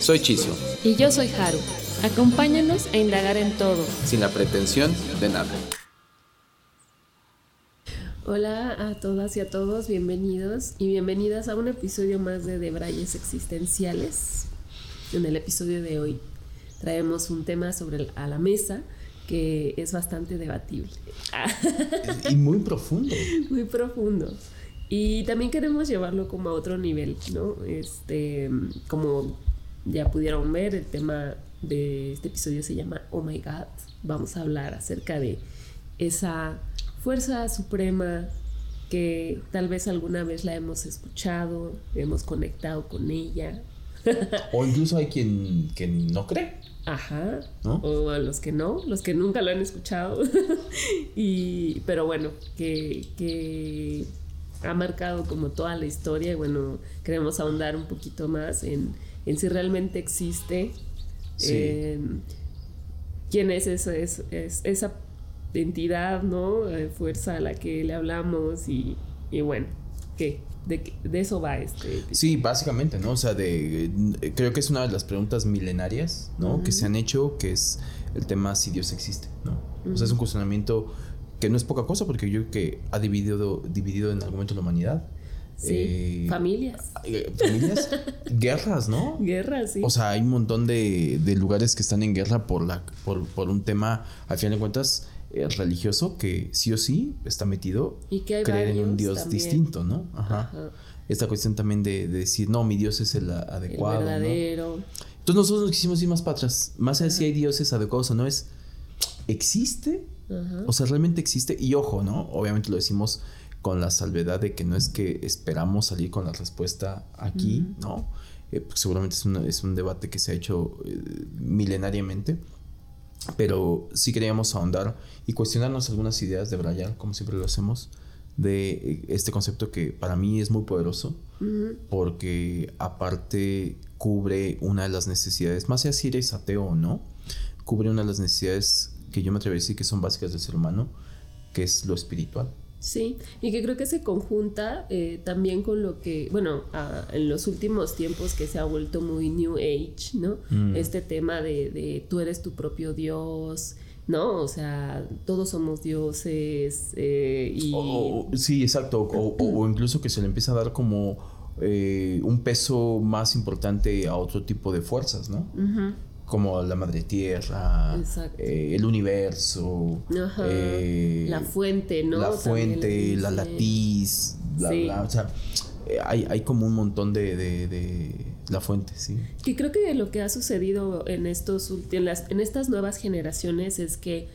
Soy Chiso. Y yo soy Haru. Acompáñanos a indagar en todo. Sin la pretensión de nada. Hola a todas y a todos, bienvenidos y bienvenidas a un episodio más de Debrayes Existenciales. En el episodio de hoy traemos un tema sobre a la mesa que es bastante debatible. y muy profundo. Muy profundo. Y también queremos llevarlo como a otro nivel, ¿no? Este, como ya pudieron ver, el tema de este episodio se llama Oh My God. Vamos a hablar acerca de esa fuerza suprema que tal vez alguna vez la hemos escuchado, hemos conectado con ella. o incluso hay quien, que no cree. Ajá. O a los que no, los que nunca lo han escuchado. y, pero bueno, que, que ha marcado como toda la historia y bueno, queremos ahondar un poquito más en, en si realmente existe. quién es, eso, es, es, esa entidad, ¿no? fuerza a la que le hablamos y, bueno, ¿qué? De, de, eso va este. Sí, básicamente, ¿no? O sea, de, creo que es una de las preguntas milenarias, ¿no? Que se han hecho, que es el tema si Dios existe, ¿no? O sea, es un cuestionamiento que no es poca cosa porque yo creo que ha dividido, dividido en algún momento la humanidad. Sí, eh, familias. Eh, familias, guerras, ¿no? Guerras, sí. O sea, hay un montón de, de lugares que están en guerra por, la, por, por un tema, al final de cuentas, eh, religioso que sí o sí está metido y que creer en un Dios distinto, ¿no? Ajá. Esta cuestión también de, decir, no, mi Dios es el adecuado. El verdadero. Entonces nosotros nos quisimos ir más para atrás. Más allá de si hay dioses adecuados o no, es, ¿existe? O sea, realmente existe. Y ojo, ¿no? Obviamente lo decimos con la salvedad de que no es que esperamos salir con la respuesta aquí, ¿no? Eh, seguramente es, es, un debate que se ha hecho eh, milenariamente pero sí queríamos ahondar y cuestionarnos algunas ideas de Brian, como siempre lo hacemos, de eh, este concepto que para mí es muy poderoso, porque aparte cubre una de las necesidades, más allá si eres ateo o no, cubre una de las necesidades que yo me atrevería a decir que son básicas del ser humano, que es lo espiritual. Sí, y que creo que se conjunta eh, también con lo que, bueno, en los últimos tiempos que se ha vuelto muy New Age, ¿no? Mm. Este tema de, de, tú eres tu propio Dios, ¿no? O sea, todos somos dioses eh, y... sí, exacto, o, incluso que se le empieza a dar como eh, un peso más importante a otro tipo de fuerzas, ¿no? Como la madre tierra, eh, el universo, eh, la fuente, ¿no? La fuente, la latiz, bla, bla. O sea, eh, hay, hay, como un montón de, de, la fuente, sí. Que creo que lo que ha sucedido en, estos, en, las, en estas nuevas generaciones es que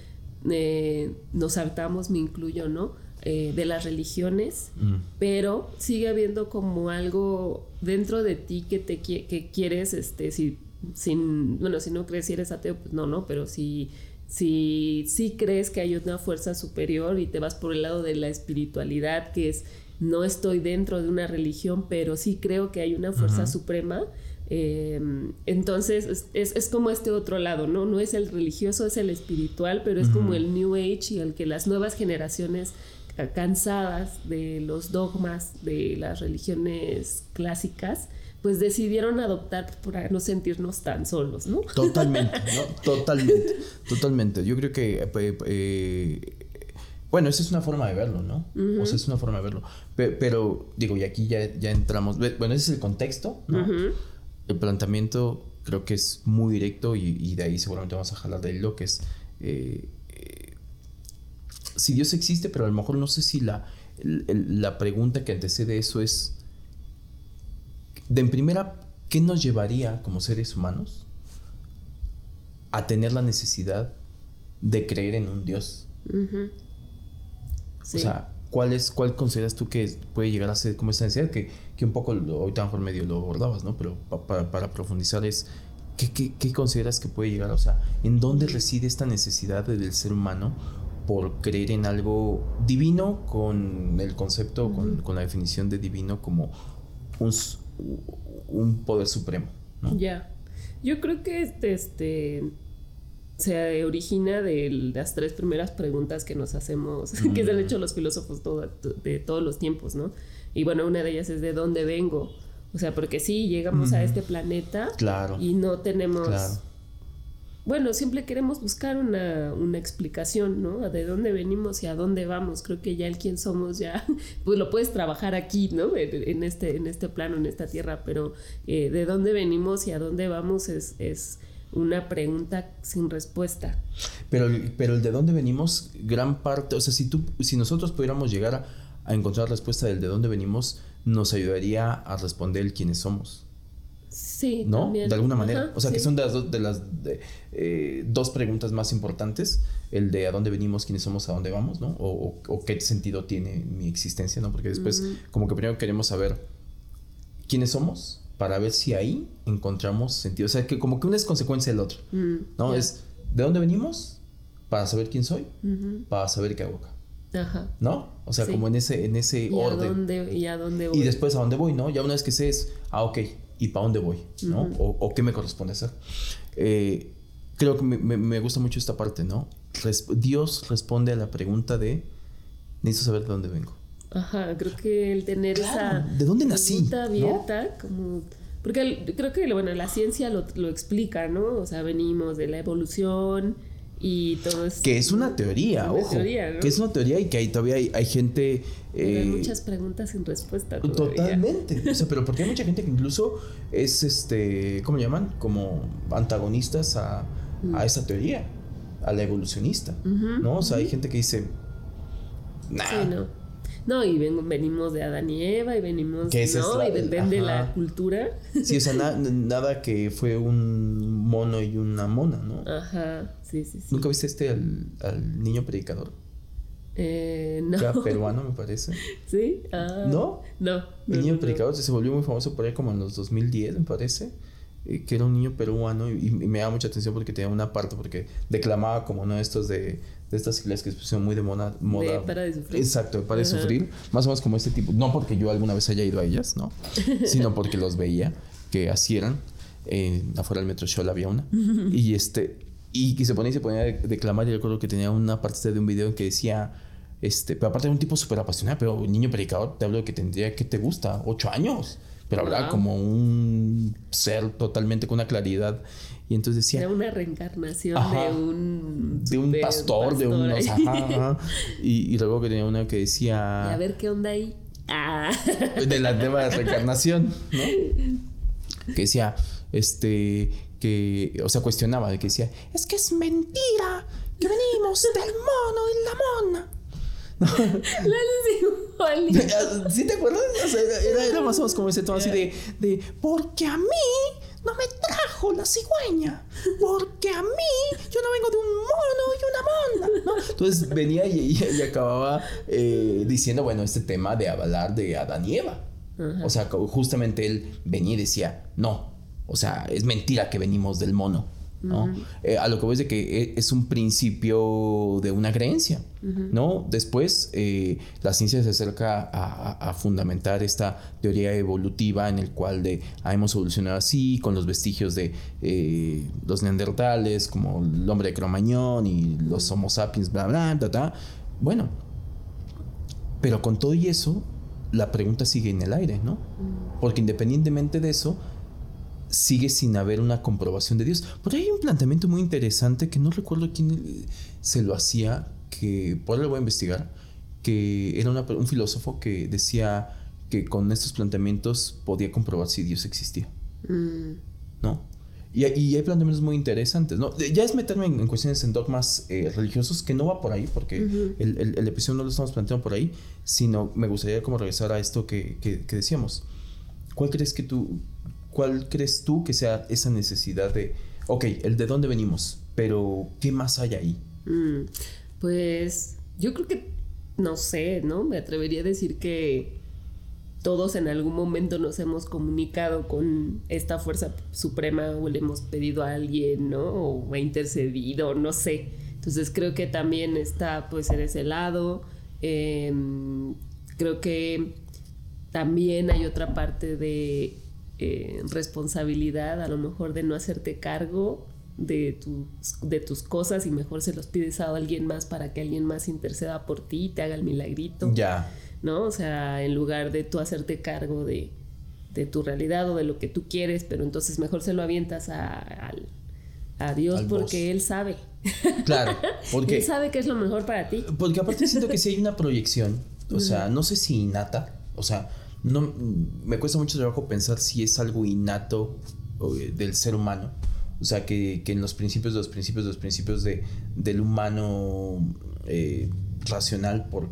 nos hartamos, me incluyo, ¿no? de las religiones, mm. pero sigue habiendo como algo dentro de ti que te que quieres, este, si sin, bueno, si no crees si eres ateo, pues no, no, pero si, si, si crees que hay una fuerza superior y te vas por el lado de la espiritualidad, que es, no estoy dentro de una religión, pero sí creo que hay una fuerza suprema, em, entonces es, es, como este otro lado, ¿no? No es el religioso, es el espiritual, pero es como el New Age y al que las nuevas generaciones cansadas de los dogmas de las religiones clásicas, pues decidieron adoptar para no sentirnos tan solos, ¿no? Totalmente, ¿no? Totalmente, totalmente. Yo creo que, eh, eh, bueno, esa es una forma de verlo, ¿no? O sea, es una forma de verlo. Pero, digo, y aquí ya, ya entramos, bueno, ese es el contexto, ¿no? El planteamiento creo que es muy directo y, de ahí seguramente vamos a jalar de lo que es... Eh, si Dios existe, pero a lo mejor no sé si la, la pregunta que antecede eso es de en primera, ¿qué nos llevaría como seres humanos a tener la necesidad de creer en un Dios? O sea, ¿cuál, es, ¿cuál consideras tú que puede llegar a ser como esa necesidad? Que, que un poco, lo, ahorita mejor medio lo abordabas, ¿no? Pero para, profundizar es, ¿qué, qué, consideras que puede llegar? O sea, ¿en dónde reside esta necesidad del ser humano por creer en algo divino con el concepto, con, con, la definición de divino como un, un poder supremo? Ya. Yo creo que este, este se origina de las tres primeras preguntas que nos hacemos, que se han hecho los filósofos de todos los tiempos, ¿no? Y bueno, una de ellas es de dónde vengo. O sea, porque sí, llegamos a este planeta claro. y no tenemos... Bueno, siempre queremos buscar una, una, explicación, ¿no? De dónde venimos y a dónde vamos. Creo que ya el quién somos ya, pues lo puedes trabajar aquí, ¿no? En este, en este plano, en esta tierra, pero eh, de dónde venimos y a dónde vamos es, es una pregunta sin respuesta. Pero, pero el de dónde venimos, gran parte, o sea, si, tú, si nosotros pudiéramos llegar a, a encontrar respuesta del de dónde venimos, nos ayudaría a responder quiénes somos. Sí, ¿no? De alguna manera. o sea, que son de las, dos, de las eh, dos preguntas más importantes, el de a dónde venimos, quiénes somos, a dónde vamos, ¿no? O, o, qué sentido tiene mi existencia, ¿no? Porque después, como que primero queremos saber quiénes somos para ver si ahí encontramos sentido. O sea, que como que una es consecuencia del otro, ¿no? Es de dónde venimos para saber quién soy, para saber qué hago acá. Ajá. ¿No? O sea, como en ese, en ese ¿Y orden. A dónde, ¿Y a dónde voy? Y después a dónde voy, ¿no? Ya una vez que sé es, ah, ok, ¿y para dónde voy? ¿No? o, qué me corresponde hacer. Eh, creo que me, me, gusta mucho esta parte, ¿no? Dios responde a la pregunta de, necesito saber de dónde vengo. Ajá, creo que el tener esa... ¿De dónde nací? abierta, como... Porque creo que, bueno, la ciencia lo, lo explica, ¿no? O sea, venimos de la evolución y todo esto. Que es una teoría, ojo. Que es una teoría y que ahí todavía hay, hay gente. hay eh, muchas preguntas sin respuesta. Totalmente. o sea, pero porque hay mucha gente que incluso es este. ¿Cómo llaman? Como antagonistas a, mm. a esa teoría, a la evolucionista. ¿No? O sea, hay gente que dice. Nah, sí, no no, y venimos de Adán y Eva y venimos, ¿no? y de, la cultura. Sí, o sea, nada que fue un mono y una mona, ¿no? Ajá, sí, sí, sí. ¿Nunca viste este al, al niño predicador? Eh, no. Era peruano, me parece. ¿Sí? Ah, ¿No? No. El niño predicador se volvió muy famoso por ahí como en los 2010, me parece. Eh, que era un niño peruano y, me daba mucha atención porque tenía una parte, porque declamaba como uno de estos de, de estas iglesias que se pusieron muy de moda. moda para de sufrir. Exacto, para de sufrir. Más o menos como este tipo. No porque yo alguna vez haya ido a ellas, ¿no? Sino porque los veía que así eran. Eh, afuera del metro show había una. y este. Y que se ponía y se ponía a declamar. Y recuerdo que tenía una parte de un video en que decía. Este, pero aparte de un tipo súper apasionado, pero un niño predicador, te hablo de que tendría, que te gusta? Ocho años pero hablaba como un ser totalmente con una claridad. Y entonces decía... Era una reencarnación de un... De un pastor, de un... Y, luego que tenía una que decía... Y a ver qué onda ahí. Ah. De la tema de reencarnación, ¿no? Que decía, este, que, o sea, cuestionaba, de que decía, es que es mentira, que venimos del mono y la mona. ¿Sí te acuerdas? era, más o menos como ese tono así de, de, porque a mí no me trajo la cigüeña, porque a mí yo no vengo de un mono y una mona, ¿no? Entonces venía y, y, acababa eh, diciendo, bueno, este tema de hablar de Adán y Eva. O sea, justamente él venía y decía, no, o sea, es mentira que venimos del mono. ¿No? Eh, a lo que voy es de que eh, es un principio de una creencia, ¿no? Después eh, la ciencia se acerca a, fundamentar esta teoría evolutiva en el cual de, ah, hemos evolucionado así, con los vestigios de los neandertales, como el hombre de Cromañón y los homo sapiens, bla, bla, bla, bla. Bueno, pero con todo y eso, la pregunta sigue en el aire, ¿no? Porque independientemente de eso, sigue sin haber una comprobación de Dios. Por ahí hay un planteamiento muy interesante que no recuerdo quién se lo hacía, que por ahí lo voy a investigar, que era un filósofo que decía que con estos planteamientos podía comprobar si Dios existía. Mm. ¿No? Y, hay planteamientos muy interesantes, ¿no? Ya es meterme en, cuestiones en dogmas eh, religiosos que no va por ahí, porque el, el, episodio no lo estamos planteando por ahí, sino me gustaría como regresar a esto que, que, que decíamos. ¿Cuál crees que tú, ¿cuál crees tú que sea esa necesidad de, ok, el de dónde venimos, pero ¿qué más hay ahí? Mm, pues yo creo que, no sé, ¿no? Me atrevería a decir que todos en algún momento nos hemos comunicado con esta fuerza suprema o le hemos pedido a alguien, ¿no? O ha intercedido, no sé. Entonces creo que también está pues en ese lado. Em, creo que también hay otra parte de eh, responsabilidad, a lo mejor de no hacerte cargo de tus, de tus cosas y mejor se los pides a alguien más para que alguien más interceda por ti y te haga el milagrito. Ya. ¿No? O sea, en lugar de tú hacerte cargo de, de tu realidad o de lo que tú quieres, pero entonces mejor se lo avientas a, a, Dios porque Él sabe. Claro, porque... Él sabe que es lo mejor para ti. Porque aparte siento que si hay una proyección, o sea, no sé si innata, o sea, no, me cuesta mucho trabajo pensar si es algo innato eh, del ser humano o sea, que, en los principios los principios los principios de, del humano eh, racional, por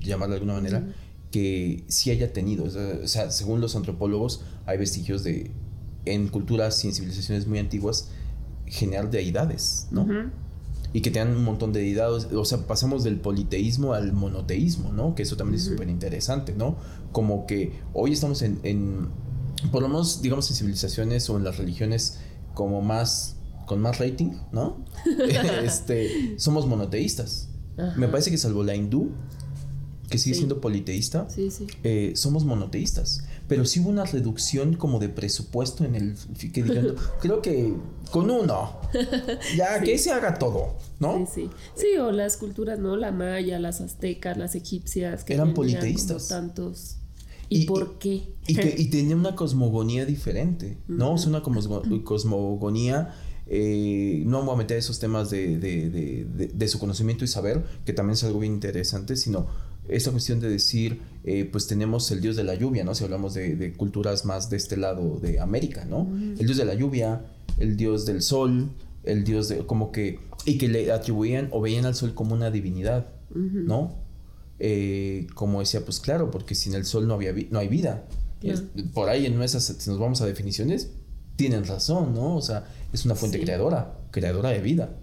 llamarlo de alguna manera, que sí haya tenido. O sea, según los antropólogos, hay vestigios de, en culturas y en civilizaciones muy antiguas, generar deidades, ¿no? Y que tengan un montón de deidades. O sea, pasamos del politeísmo al monoteísmo, ¿no? Que eso también es súper interesante, ¿no? Como que hoy estamos en, en, por lo menos, digamos, en civilizaciones o en las religiones como más con más rating, ¿no? este, somos monoteístas. Me parece que salvo la hindú, que sigue siendo politeísta, eh, somos monoteístas. Pero sí hubo una reducción como de presupuesto en el que creo que con uno, ya que se haga todo, ¿no? Sí, sí. Sí, o las culturas, ¿no? La maya, las aztecas, las egipcias, que eran politeístas. tantos ¿Y, por qué? Y, que, y tenía una cosmogonía diferente, ¿no? Es una cosmogonía... Eh, no vamos a meter esos temas de, de, de, de, su conocimiento y saber, que también es algo bien interesante, sino esta cuestión de decir, eh, pues tenemos el dios de la lluvia, ¿no? Si hablamos de, culturas más de este lado de América, ¿no? El dios de la lluvia, el dios del sol, el dios de, como que, y que le atribuían o veían al sol como una divinidad, ¿no? Eh, como decía, pues claro, porque sin el sol no, había no hay vida. por ahí en nuestras, si nos vamos a definiciones, tienen razón, ¿no? O sea, es una fuente creadora, creadora de vida.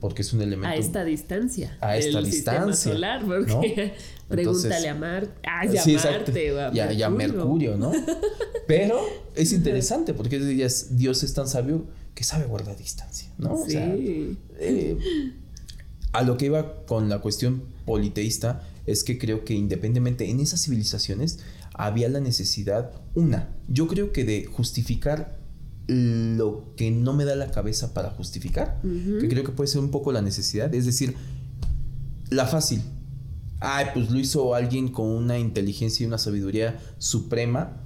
Porque es un elemento. A esta distancia. A esta distancia. solar, porque pregúntale a Marte. Ah, ya Marte. O a, Mercurio. ¿no? Pero es interesante porque Dios es tan sabio que sabe guardar distancia, ¿no? Sí. O sea, eh, a lo que iba con la cuestión politeísta es que creo que independientemente en esas civilizaciones había la necesidad, una, yo creo que de justificar lo que no me da la cabeza para justificar, que creo que puede ser un poco la necesidad, es decir, la fácil. Ay, pues lo hizo alguien con una inteligencia y una sabiduría suprema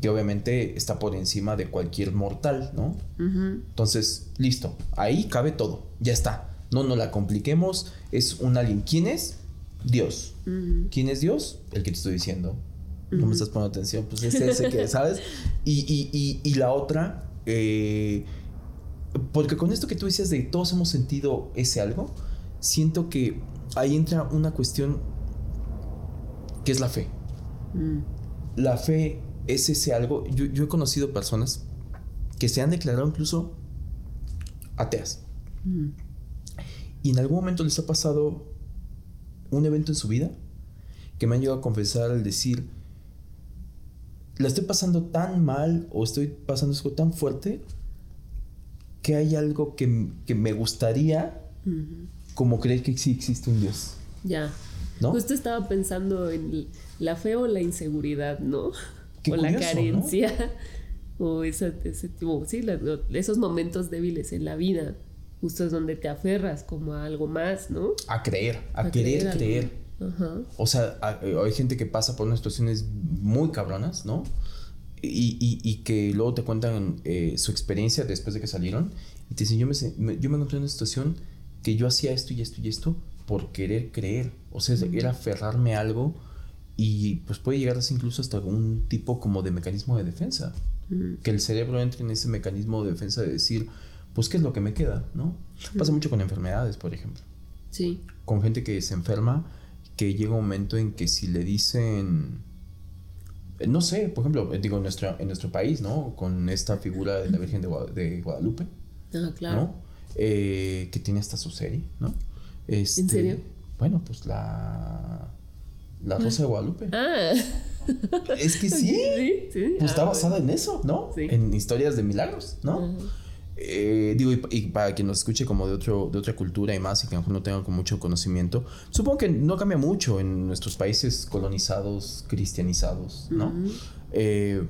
que obviamente está por encima de cualquier mortal, ¿no? Entonces, listo, ahí cabe todo, ya está. No nos la compliquemos, es un alguien. ¿Quién es? Dios. ¿Quién es Dios? El que te estoy diciendo. No me estás poniendo atención, pues es ese que, ¿sabes? Y, y, y, la otra, eh, porque con esto que tú dices de todos hemos sentido ese algo, siento que ahí entra una cuestión que es la fe. Mm. La fe es ese algo. Yo, yo, he conocido personas que se han declarado incluso ateas. Mm. Y en algún momento les ha pasado un evento en su vida que me han llegado a confesar al decir, la estoy pasando tan mal o estoy pasando algo tan fuerte que hay algo que, me gustaría como creer que sí existe un Dios. Ya. ¿No? Justo estaba pensando en la fe o la inseguridad, ¿no? o la carencia. O ese, ese tipo, sí, esos momentos débiles en la vida justo es donde te aferras como a algo más, ¿no? A creer, a, querer creer. O sea, hay gente que pasa por unas situaciones muy cabronas, ¿no? Y, que luego te cuentan eh, su experiencia después de que salieron y te dicen, yo me, yo me encontré en una situación que yo hacía esto y esto y esto por querer creer. O sea, era aferrarme a algo y pues puede llegar a ser incluso hasta un tipo como de mecanismo de defensa. Que el cerebro entre en ese mecanismo de defensa de decir, pues qué es lo que me queda, ¿no? Pasa mucho con enfermedades, por ejemplo. Sí. Con gente que se enferma, que llega un momento en que si le dicen, no sé, por ejemplo, digo, en nuestro, en nuestro país, ¿no? Con esta figura de la Virgen de, Guadalupe. Ah, claro. ¿no? Eh, que tiene hasta su serie, ¿no? ¿En este, serio? Bueno, pues la... La Rosa de Guadalupe. Ah. Es que sí. Sí, sí. Pues está Ah, basada en eso, ¿no? Sí. En historias de milagros, ¿no? Eh, digo, y, y para quien nos escuche como de, otro, de otra cultura y más, y que a lo mejor no tengan con mucho conocimiento, supongo que no cambia mucho en nuestros países colonizados, cristianizados, ¿no? Eh,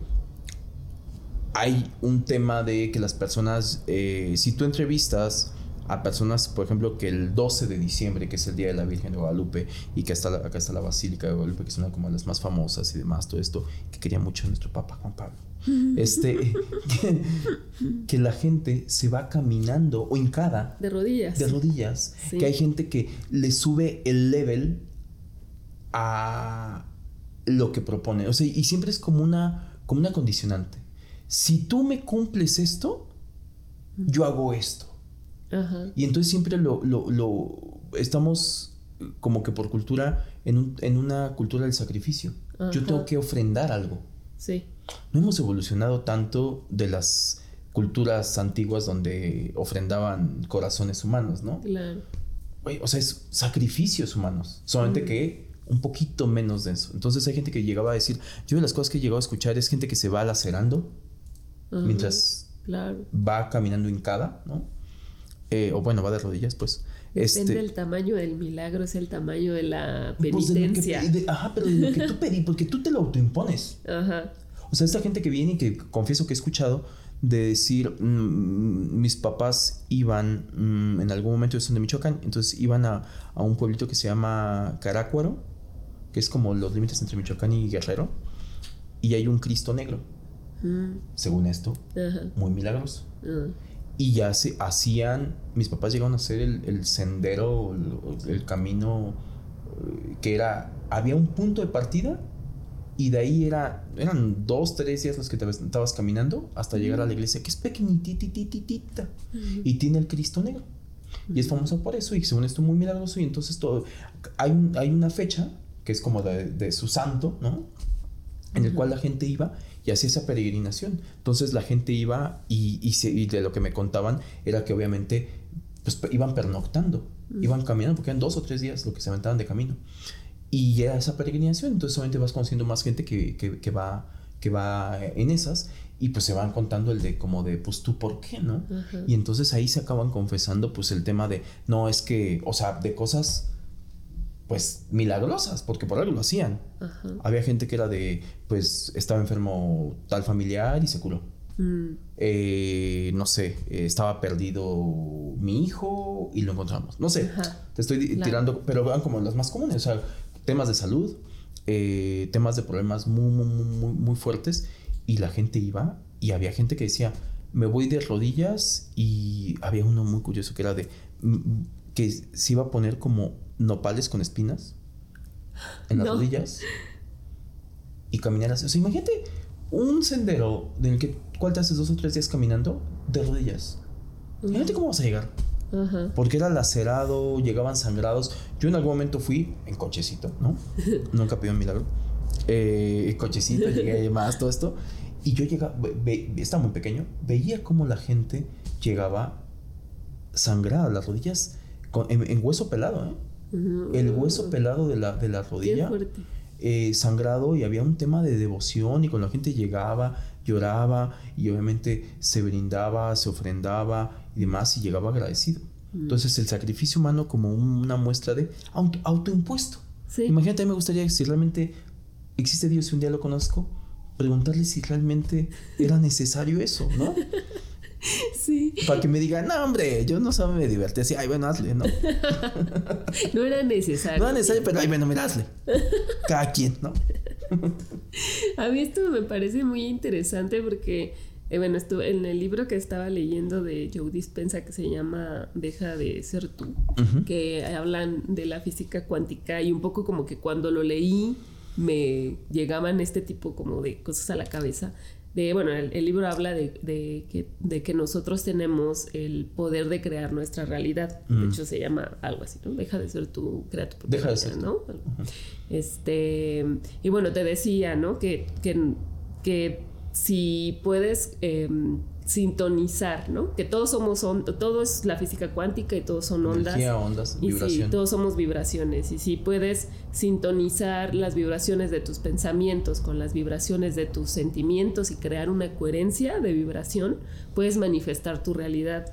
hay un tema de que las personas, eh, si tú entrevistas a personas, por ejemplo, que el 12 de diciembre, que es el Día de la Virgen de Guadalupe, y que está la- acá está la Basílica de Guadalupe, que es una como de las más famosas y demás, todo esto, que quería mucho nuestro Papa Juan Pablo. Este, que, que la gente se va caminando o hincada De rodillas. de rodillas. Sí. Que hay gente que le sube el level a lo que propone. O sea, y siempre es como una, como una condicionante. Si tú me cumples esto, yo hago esto. Ajá. Y entonces siempre lo, lo, lo- estamos como que por cultura en, un- en una cultura del sacrificio. Yo tengo que ofrendar algo. Sí. No hemos evolucionado tanto de las culturas antiguas donde ofrendaban corazones humanos, ¿no? Claro. O sea, es sacrificios humanos, solamente Mm. que un poquito menos denso. Entonces hay gente que llegaba a decir, yo de las cosas que he llegado a escuchar es gente que se va lacerando Ajá. mientras Claro. va caminando hincada, ¿no? Eh, o bueno, va de rodillas, pues. Depende Este, del tamaño del milagro, es el tamaño de la pues, de lo que penitencia. de- ajá, pero de lo que tú pedí, porque tú te lo autoimpones. Ajá. O sea, esta gente que viene y que confieso que he escuchado de decir, mm, mis papás iban, mm, en algún momento, ellos son de Michoacán, entonces iban a, a un pueblito que se llama Carácuaro, que es como los límites entre Michoacán y Guerrero, y hay un Cristo negro, Mm, según esto, muy milagroso. Y ya se hacían, mis papás llegaron a hacer el, el sendero, el, el camino, eh, que era, había un punto de partida y de ahí era, eran dos, tres días los que te estabas caminando hasta llegar a la iglesia, que es pequeñititititita y tiene el Cristo negro. Y es famoso por eso y según esto muy milagroso y entonces todo, hay, hay una fecha que es como de, de su santo, ¿no? En el cual la gente iba y hacía esa peregrinación. Entonces la gente iba y, y, se- y de lo que me contaban era que obviamente pues, iban pernoctando, iban caminando, porque eran dos o tres días lo que se aventaban de camino. Y era esa peregrinación, entonces obviamente vas conociendo más gente que, que, que va, que va en esas y pues se van contando el de como de, pues tú, ¿por qué, no? Ajá. Y entonces ahí se acaban confesando pues el tema de, no, es que, o sea, de cosas pues milagrosas, porque por algo lo hacían. Había gente que era de, pues estaba enfermo tal familiar y se curó. Mm, Eh, no sé, eh, estaba perdido mi hijo y lo encontramos. No sé, Ajá. te estoy Claro. tirando, pero vean como las más comunes, o sea, temas de salud, eh, temas de problemas muy, muy, muy, muy, fuertes y la gente iba y había gente que decía, me voy de rodillas y había uno muy curioso que era de, mm, que se iba a poner como nopales con espinas en las No. rodillas y caminar así. O sea, imagínate un sendero en el que, ¿cuál te haces dos o tres días caminando? De rodillas. Imagínate cómo vas a llegar. Porque era lacerado, llegaban sangrados. Yo en algún momento fui en cochecito, ¿no? Nunca pidió un milagro. Eh, cochecito, llegué más, todo esto. Y yo llegaba, ve- ve- estaba muy pequeño, veía cómo la gente llegaba sangrada, las rodillas con- en, en hueso pelado, ¿eh? El hueso pelado de la, de la rodilla eh, sangrado y había un tema de devoción y cuando la gente llegaba, lloraba y obviamente se brindaba, se ofrendaba y demás y llegaba agradecido. Mm. Entonces el sacrificio humano como un- una muestra de auto- autoimpuesto. Sí. Imagínate, a mí me gustaría si realmente existe Dios y un día lo conozco, preguntarle si realmente era necesario eso, ¿no? Sí. Para que me diga, no, hombre, yo no sabía me divertí así, ay, bueno, hazle, ¿no? No era necesario. No era necesario, pero ay, bueno, mira, hazle. Cada quien, ¿no? A mí esto me parece muy interesante porque, eh, bueno, esto, en el libro que estaba leyendo de Joe Dispensa que se llama Deja de ser tú, que hablan de la física cuántica y un poco como que cuando lo leí me llegaban este tipo como de cosas a la cabeza. De, bueno, el, el libro habla de, de que, de que nosotros tenemos el poder de crear nuestra realidad. De hecho, se llama algo así, ¿no? Deja de ser tú, crea tu propia Deja de ser ¿no? Este, y bueno, te decía, ¿no? Que, que, que si puedes, eh, sintonizar, ¿no? Que todos somos todo es la física cuántica y todos son ondas. Energía, ondas, y Sí, todos somos vibraciones y si puedes sintonizar las vibraciones de tus pensamientos con las vibraciones de tus sentimientos y crear una coherencia de vibración, puedes manifestar tu realidad.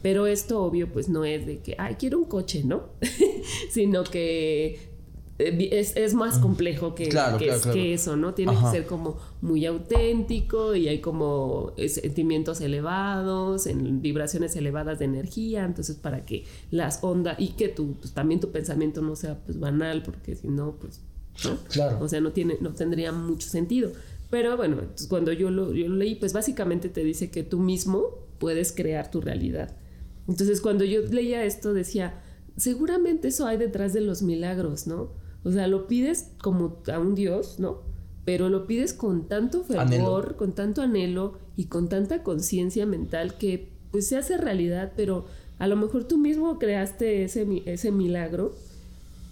Pero esto obvio pues no es de que, ay, quiero un coche, ¿no? Sino que eh, es, más complejo que, que, eso, ¿no? Tiene que ser como muy auténtico y hay como sentimientos elevados, en vibraciones elevadas de energía, entonces para que las ondas y que tu, pues, también tu pensamiento no sea pues banal, porque si no, pues, ¿no? Claro. O sea, no, tiene, no tendría mucho sentido. Pero bueno, cuando yo lo, yo lo leí, pues básicamente te dice que tú mismo puedes crear tu realidad. Entonces cuando yo leía esto decía, seguramente eso hay detrás de los milagros, ¿no? O sea, lo pides como a un Dios, ¿no? Pero lo pides con tanto fervor, con tanto anhelo y con tanta conciencia mental que pues se hace realidad, pero a lo mejor tú mismo creaste ese, ese milagro,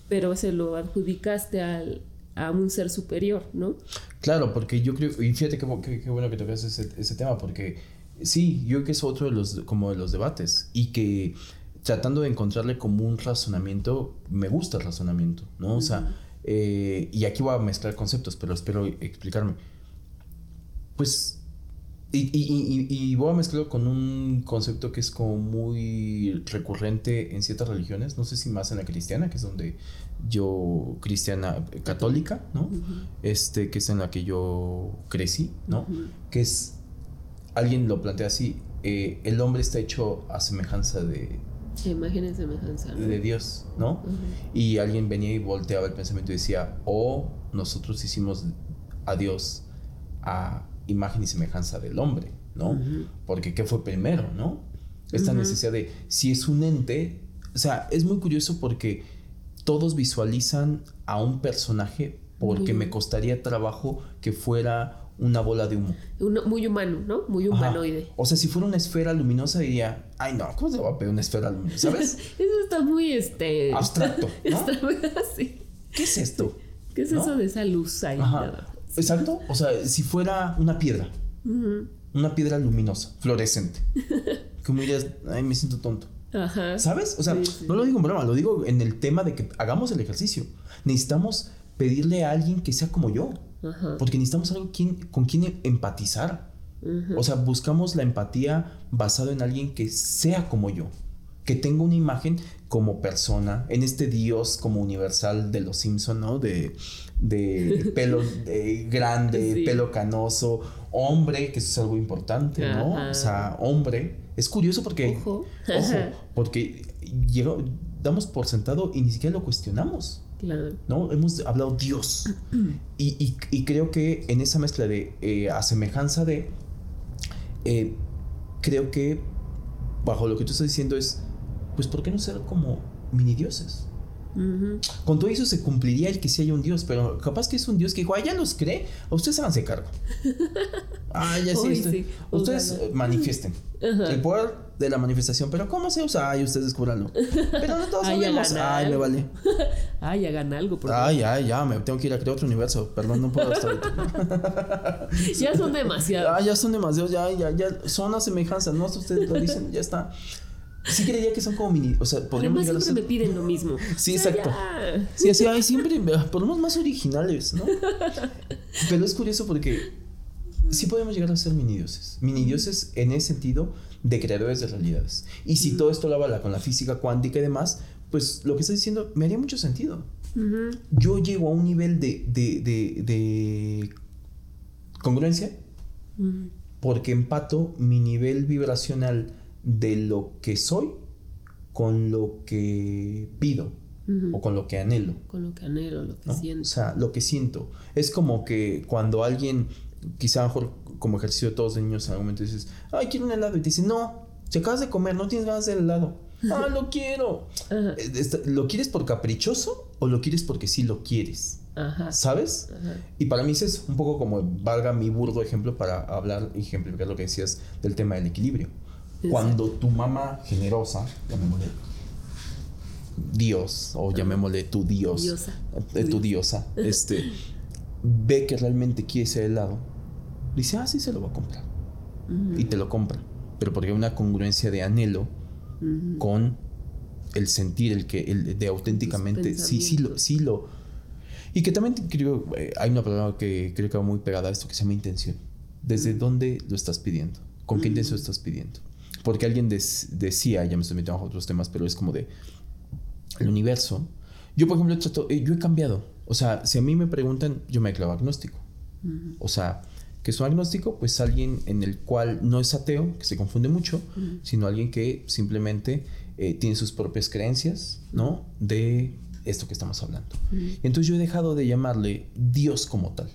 pero se lo adjudicaste al, a un ser superior, ¿no? Claro, porque yo creo, y fíjate qué, bueno que tocas ese, ese tema, porque sí, yo creo que es otro de los, como de los debates, y que tratando de encontrarle como un razonamiento, me gusta el razonamiento, ¿no? O sea, eh, y aquí voy a mezclar conceptos, pero espero explicarme. Pues, y, voy a mezclarlo con un concepto que es como muy recurrente en ciertas religiones, no sé si más en la cristiana, que es donde yo, cristiana católica, ¿no? Este, que es en la que yo crecí, ¿no? Que es, alguien lo plantea así, eh, el hombre está hecho a semejanza de, Imagen y semejanza. De Dios, ¿no? Y alguien venía y volteaba el pensamiento y decía, oh, nosotros hicimos a Dios a imagen y semejanza del hombre, ¿no? Porque ¿qué fue primero, no? Esta necesidad de, si es un ente, o sea, es muy curioso porque todos visualizan a un personaje porque me costaría trabajo que fuera una bola de humo. muy humano, ¿no? Muy humanoide. O sea, si fuera una esfera luminosa diría, ay no, ¿cómo se va a pedir una esfera luminosa? ¿Sabes? eso está muy este abstracto, ¿no? sí. ¿Qué es esto? ¿Qué es eso de esa luz ahí? Exacto. O sea, si fuera una piedra. Una piedra luminosa, fluorescente. Como dirías, ay, me siento tonto. Ajá. ¿Sabes? O sea, no lo digo en broma, lo digo en el tema de que hagamos el ejercicio. Necesitamos pedirle a alguien que sea como yo. Porque necesitamos algo con quien empatizar. O sea, buscamos la empatía basado en alguien que sea como yo, que tenga una imagen como persona, en este Dios como universal de los Simpson, ¿no? De, de pelo grande, pelo canoso, hombre, que eso es algo importante, ¿no? O sea, hombre. Es curioso porque, ojo, porque damos por sentado y ni siquiera lo cuestionamos. ¿No? Hemos hablado Dios. y, creo que en esa mezcla de eh, a semejanza de, eh, creo que bajo lo que tú estás diciendo es, pues, ¿por qué no ser como mini dioses? Con todo eso se cumpliría el que sí haya un Dios, pero capaz que es un Dios que dijo, ah, ya los cree, ustedes háganse cargo. ah, ya sí, ustedes manifiesten. El poder de la manifestación, pero ¿cómo se usa? Ay, ustedes descubranlo. Pero no todos sabemos. Ay, me vale. ay, hagan algo. Por ay, ay, ya, me tengo que ir a crear otro universo. Perdón, no puedo estar ahorita. ya son demasiados. Ah, ya son demasiados, ya, ya, ya. Son las semejanzas, ¿no? Ustedes lo dicen, ya está. Sí creería que son como mini, o sea, podríamos llegar siempre a me piden lo mismo. Sí, exacto. Sí, así, ay, siempre, ponemos más originales, ¿no? Pero es curioso porque sí podemos llegar a ser mini dioses. Mini dioses en ese sentido de creadores de realidades. Y si todo esto lo habla con la física cuántica y demás, pues lo que estás diciendo me haría mucho sentido. Yo llego a un nivel de, de, de, de congruencia porque empato mi nivel vibracional de lo que soy con lo que pido o con lo que anhelo. Con lo que anhelo, lo que siento. O sea, lo que siento. Es como que cuando alguien, quizá mejor como ejercicio de todos los niños, en algún momento dices, ay, quiero un helado. Y te dicen, no, si acabas de comer, no tienes ganas de helado. ah, lo quiero. Eh, ¿Lo quieres por caprichoso o lo quieres porque sí lo quieres? ¿Sabes? Y para mí ese es un poco como valga mi burdo ejemplo para hablar y ejemplificar lo que decías del tema del equilibrio. Cuando tu mamá generosa, llamémosle Dios, o llamémosle tu Dios, diosa. Eh, tu diosa, este, ve que realmente quiere ese helado, dice, ah, sí, se lo va a comprar. y te lo compra. Pero porque hay una congruencia de anhelo con el sentir, el que, el de auténticamente, sí, sí lo, sí lo. Y que también creo, eh, hay una palabra que creo que va muy pegada a esto que se llama intención. ¿Desde dónde lo estás pidiendo? ¿Con qué intención estás pidiendo? Porque alguien decía, ya me estoy metiendo a otros temas, pero es como de el universo. Yo, por ejemplo, eh, yo he cambiado. O sea, si a mí me preguntan, yo me declaro agnóstico. O sea, que es un agnóstico, pues alguien en el cual no es ateo, que se confunde mucho, sino alguien que simplemente eh, tiene sus propias creencias, ¿no? De esto que estamos hablando. Entonces yo he dejado de llamarle Dios como tal.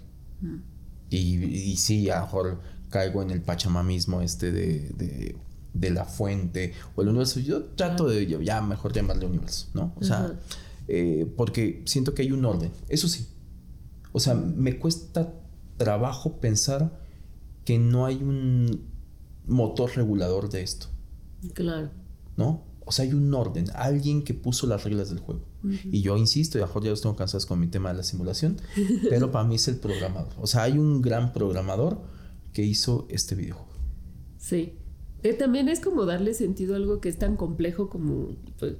y, y, sí, a lo mejor caigo en el pachamamismo este de, de, la fuente o el universo. Yo trato de ya mejor llamarle universo, ¿no? O sea, eh, porque siento que hay un orden. Eso sí. O sea, me cuesta trabajo pensar que no hay un motor regulador de esto. Claro. ¿No? O sea, hay un orden, alguien que puso las reglas del juego. Y yo insisto, y a lo mejor ya los tengo cansados con mi tema de la simulación, pero para mí es el programador. O sea, hay un gran programador que hizo este videojuego. Sí. Que también es como darle sentido a algo que es tan complejo como pues,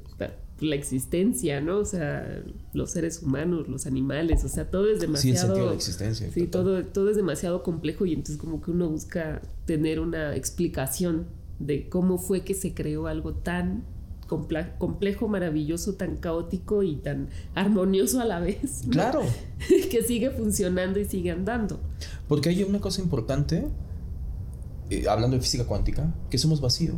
la existencia, ¿no? O sea, los seres humanos, los animales, o sea, todo es demasiado... Sí, el sentido de la existencia. Sí, todo, todo es demasiado complejo y entonces como que uno busca tener una explicación de cómo fue que se creó algo tan complejo, maravilloso, tan caótico y tan armonioso a la vez. Claro. que sigue funcionando y sigue andando. Porque hay una cosa importante, eh, hablando de física cuántica, que somos vacío.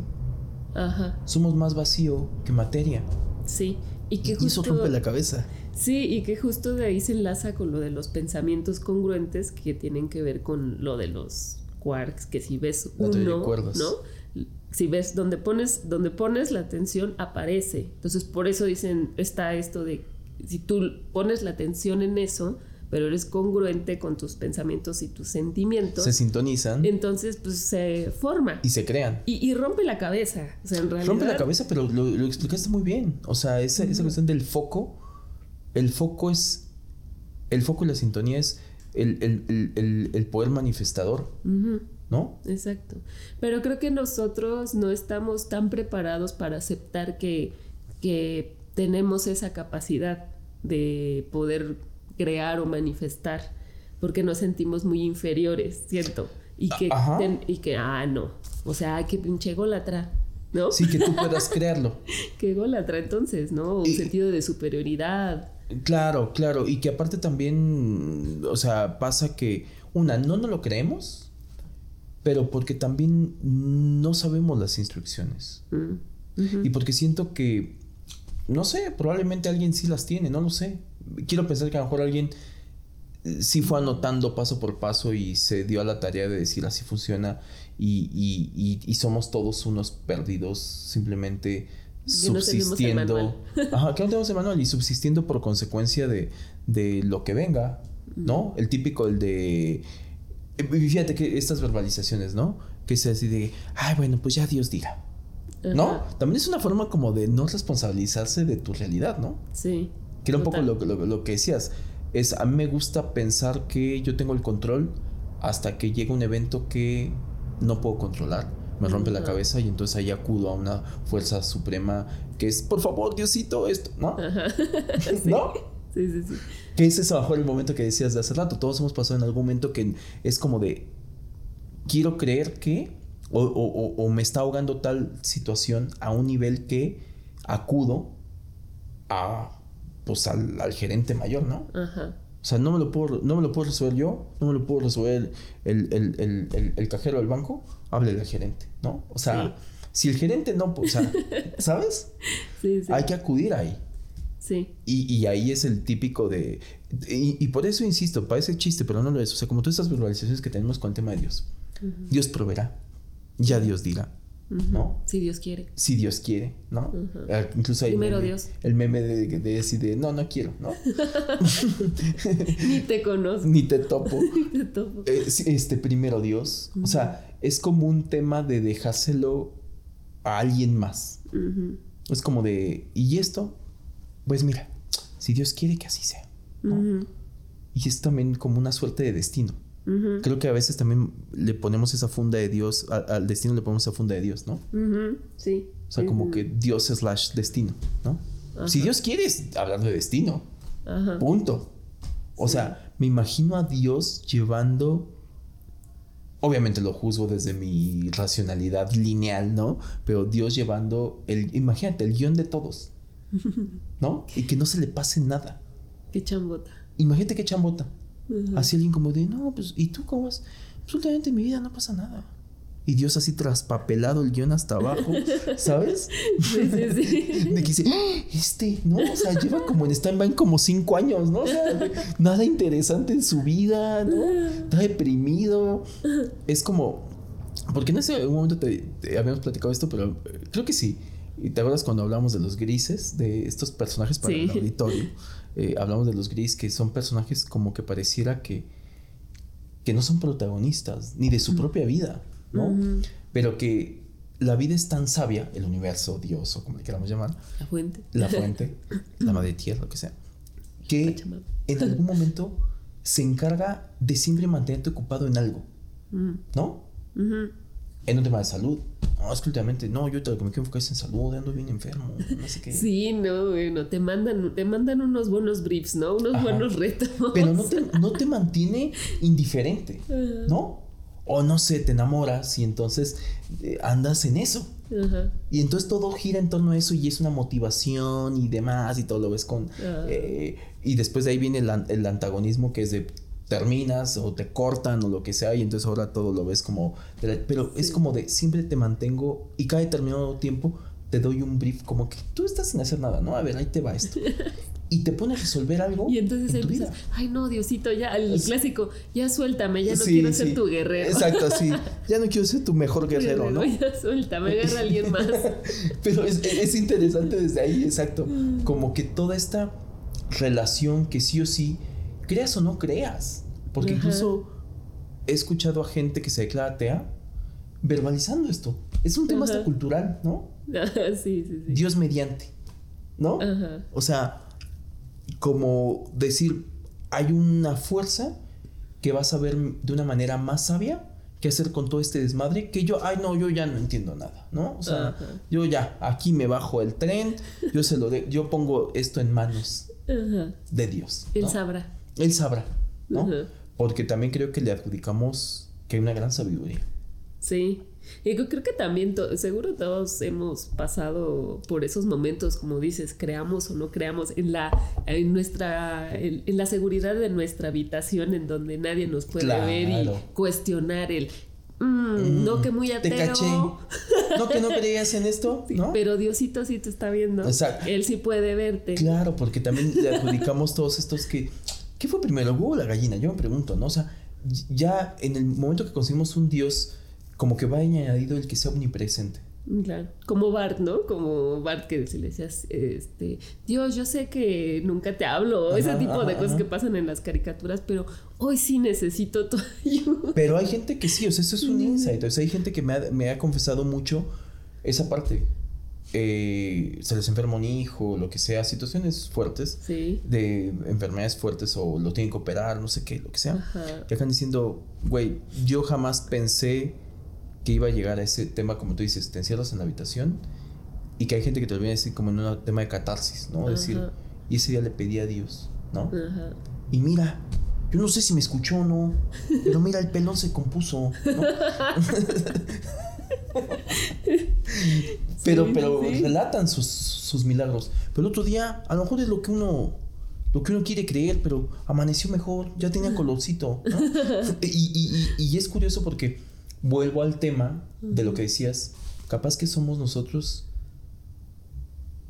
Ajá. Somos más vacío que materia. Sí. Y que justo, eso rompe la cabeza. Sí, y que justo de ahí se enlaza con lo de los pensamientos congruentes que tienen que ver con lo de los quarks, que si ves uno, ¿no? Si ves donde pones, donde pones la atención, aparece. Entonces, por eso dicen, está esto de, si tú pones la atención en eso, pero eres congruente con tus pensamientos y tus sentimientos. Se sintonizan. Entonces, pues se forma. Y se crean. Y, rompe la cabeza. O sea, en realidad... Rompe la cabeza, pero lo, explicaste muy bien. O sea, esa, esa, cuestión del foco, el foco es. El foco y la sintonía es el, el, el poder manifestador. ¿no? Exacto. Pero creo que nosotros no estamos tan preparados para aceptar que, que tenemos esa capacidad de poder crear o manifestar, porque nos sentimos muy inferiores, ¿cierto? Y que, y que ah, no, o sea, que pinche golatra, ¿no? Sí, que tú puedas crearlo. que golatra entonces, ¿no? Un sentido de superioridad. Claro, claro, y que aparte también, o sea, pasa que, una, no nos lo creemos, pero porque también no sabemos las instrucciones. Mm, y porque siento que, no sé, probablemente alguien sí las tiene, no lo sé. Quiero pensar que a lo mejor alguien eh, sí fue anotando paso por paso y se dio a la tarea de decir así funciona y, y, y, somos todos unos perdidos simplemente subsistiendo. Ajá, que no tenemos el manual y subsistiendo por consecuencia de, de lo que venga, ¿no? El típico, el de eh, fíjate que estas verbalizaciones, ¿no? Que es así de, ay, bueno, pues ya Dios dirá. ¿No? También es una forma como de no responsabilizarse de tu realidad, ¿no? Sí. Que era un poco lo, que decías. Es, a mí me gusta pensar que yo tengo el control hasta que llega un evento que no puedo controlar. Me rompe la cabeza y entonces ahí acudo a una fuerza suprema que es, por favor, Diosito, esto, ¿no? ¿No? Sí, sí, sí. ¿Qué es eso bajo el momento que decías de hace rato? Todos hemos pasado en algún momento que es como de, quiero creer que, o, me está ahogando tal situación a un nivel que acudo a, pues al, gerente mayor, ¿no? Ajá. O sea, no me, lo puedo, no me lo puedo resolver yo, no me lo puedo resolver el, el, cajero del banco, hable al gerente, ¿no? O sea, si el gerente no, o sea, ¿sabes? Sí, sí. Hay que acudir ahí. Y, ahí es el típico de... Y, por eso insisto, parece chiste, pero no lo es. O sea, como todas estas verbalizaciones que tenemos con el tema de Dios. Dios proveerá. Ya Dios dirá. ¿No? Si Dios quiere. Si Dios quiere, ¿no? Ah, incluso hay Primero meme, Dios. el meme de, de, no, no quiero, ¿no? Ni te conozco. Ni te topo. Ni te topo. Eh, este, primero Dios. O sea, es como un tema de dejárselo a alguien más. Es como de, ¿y esto? pues mira, si Dios quiere que así sea. Y es también como una suerte de destino. Creo que a veces también le ponemos esa funda de Dios, al destino le ponemos esa funda de Dios, ¿no? Sí. O sea, como que Dios slash destino, ¿no? Si Dios quiere, hablar de destino. Ajá. Punto. O sea, me imagino a Dios llevando. Obviamente lo juzgo desde mi racionalidad lineal, ¿no? Pero Dios llevando el. Imagínate, el guion de todos. ¿No? Y que no se le pase nada. Qué chambota. Imagínate qué chambota. Así alguien como de, no, pues, ¿y tú cómo vas? Absolutamente en mi vida no pasa nada. Y Dios así traspapelado el guion hasta abajo, ¿sabes? Sí, sí, sí. De que dice, ¡Ah! este, ¿no? O sea, lleva como en stand-by como cinco años, ¿no? O sea, nada interesante en su vida, ¿no? Está deprimido. Es como, porque en ese momento te, habíamos platicado esto, pero eh, creo que sí. ¿Y te acuerdas cuando hablamos de los grises, de estos personajes para el auditorio? Eh, hablamos de los grises que son personajes como que pareciera que, que no son protagonistas ni de su propia vida, ¿no? Pero que la vida es tan sabia, el universo, Dios o como le queramos llamar. La fuente. La fuente, la madre tierra, lo que sea. Que en algún momento se encarga de siempre mantenerte ocupado en algo, ¿no? En un tema de salud, no, es que últimamente, no, yo te, lo que me quiero enfocar es en salud, ando bien enfermo, no sé qué. Sí, no, bueno, te mandan, te mandan unos buenos briefs, ¿no? Unos buenos retos. Pero no te, no te mantiene indiferente, ¿no? O no sé, te enamoras y entonces eh, andas en eso. Ajá. Y entonces todo gira en torno a eso y es una motivación y demás y todo lo ves con... Eh, y después de ahí viene el, el antagonismo que es de terminas o te cortan o lo que sea y entonces ahora todo lo ves como... Pero es como de siempre te mantengo y cada determinado tiempo te doy un brief como que tú estás sin hacer nada, ¿no? A ver, ahí te va esto. Y te pone a resolver algo. Y entonces en empiezas, ay no, Diosito, ya, el clásico, ya suéltame, ya no quiero ser tu guerrero. Exacto, sí. Ya no quiero ser tu mejor guerrero, ¿no? Ya suéltame, agarra a alguien más. Pero es, es interesante desde ahí, exacto. Como que toda esta relación que sí o sí creas o no creas. Porque incluso he escuchado a gente que se declara atea verbalizando esto. Es un tema hasta cultural, ¿no? sí, sí, sí. Dios mediante, ¿no? O sea, como decir, hay una fuerza que vas a ver de una manera más sabia que hacer con todo este desmadre que yo, ay no, yo ya no entiendo nada, ¿no? O sea, yo ya, aquí me bajo el tren, yo se lo de, yo pongo esto en manos de Dios. Él sabrá. Él sabrá, ¿no? Porque también creo que le adjudicamos que hay una gran sabiduría. Sí. Y yo creo que también, seguro todos hemos pasado por esos momentos, como dices, creamos o no creamos, en la, en nuestra, en, la seguridad de nuestra habitación, en donde nadie nos puede ver y cuestionar el, mm, mm, no que muy ateo. Te caché. No que no creías en esto, ¿no? Pero Diosito sí te está viendo. Exacto. Él sí puede verte. Claro, porque también le adjudicamos todos estos que ¿Qué fue primero, el huevo o la gallina? Yo me pregunto, ¿no? O sea, ya en el momento que conseguimos un Dios, como que va añadido el que sea omnipresente. Mm, claro, como Bart, ¿no? Como Bart que le decías, este, Dios, yo sé que nunca te hablo, ese tipo de cosas que pasan en las caricaturas, pero hoy sí necesito tu ayuda. Pero hay gente que sí, o sea, eso es un insight, o sea, hay gente que me ha, me ha confesado mucho esa parte eh, se les enferma un hijo, lo que sea, situaciones fuertes, de enfermedades fuertes o lo tienen que operar, no sé qué, lo que sea, que acaban diciendo, güey, yo jamás pensé que iba a llegar a ese tema, como tú dices, te encierras en la habitación y que hay gente que te lo viene a decir como en un tema de catarsis, ¿no? Decir, y ese día le pedí a Dios, ¿no? Y mira, yo no sé si me escuchó o no, pero mira, el pelón se compuso, ¿no? pero pero relatan sus, milagros. Pero el otro día, a lo mejor es lo que uno lo que uno quiere creer, pero amaneció mejor, ya tenía colorcito. y, es curioso porque vuelvo al tema de lo que decías, capaz que somos nosotros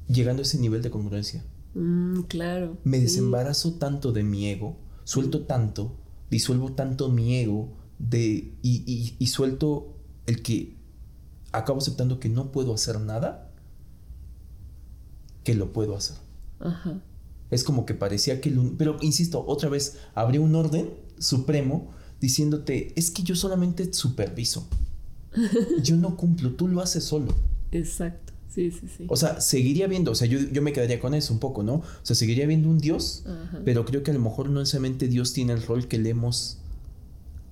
llegando a ese nivel de congruencia. Mm, claro. Me desembarazo tanto de mi ego, suelto tanto, disuelvo tanto mi ego de, y suelto el que acabo aceptando que no puedo hacer nada, que lo puedo hacer. Ajá. Es como que parecía que... pero insisto, otra vez, habría un orden supremo diciéndote, es que yo solamente superviso. yo no cumplo, tú lo haces solo. Exacto. Sí, sí, sí. O sea, seguiría viendo, o sea, yo, yo me quedaría con eso un poco, ¿no? O sea, seguiría viendo un Dios, pero creo que a lo mejor no necesariamente Dios tiene el rol que le hemos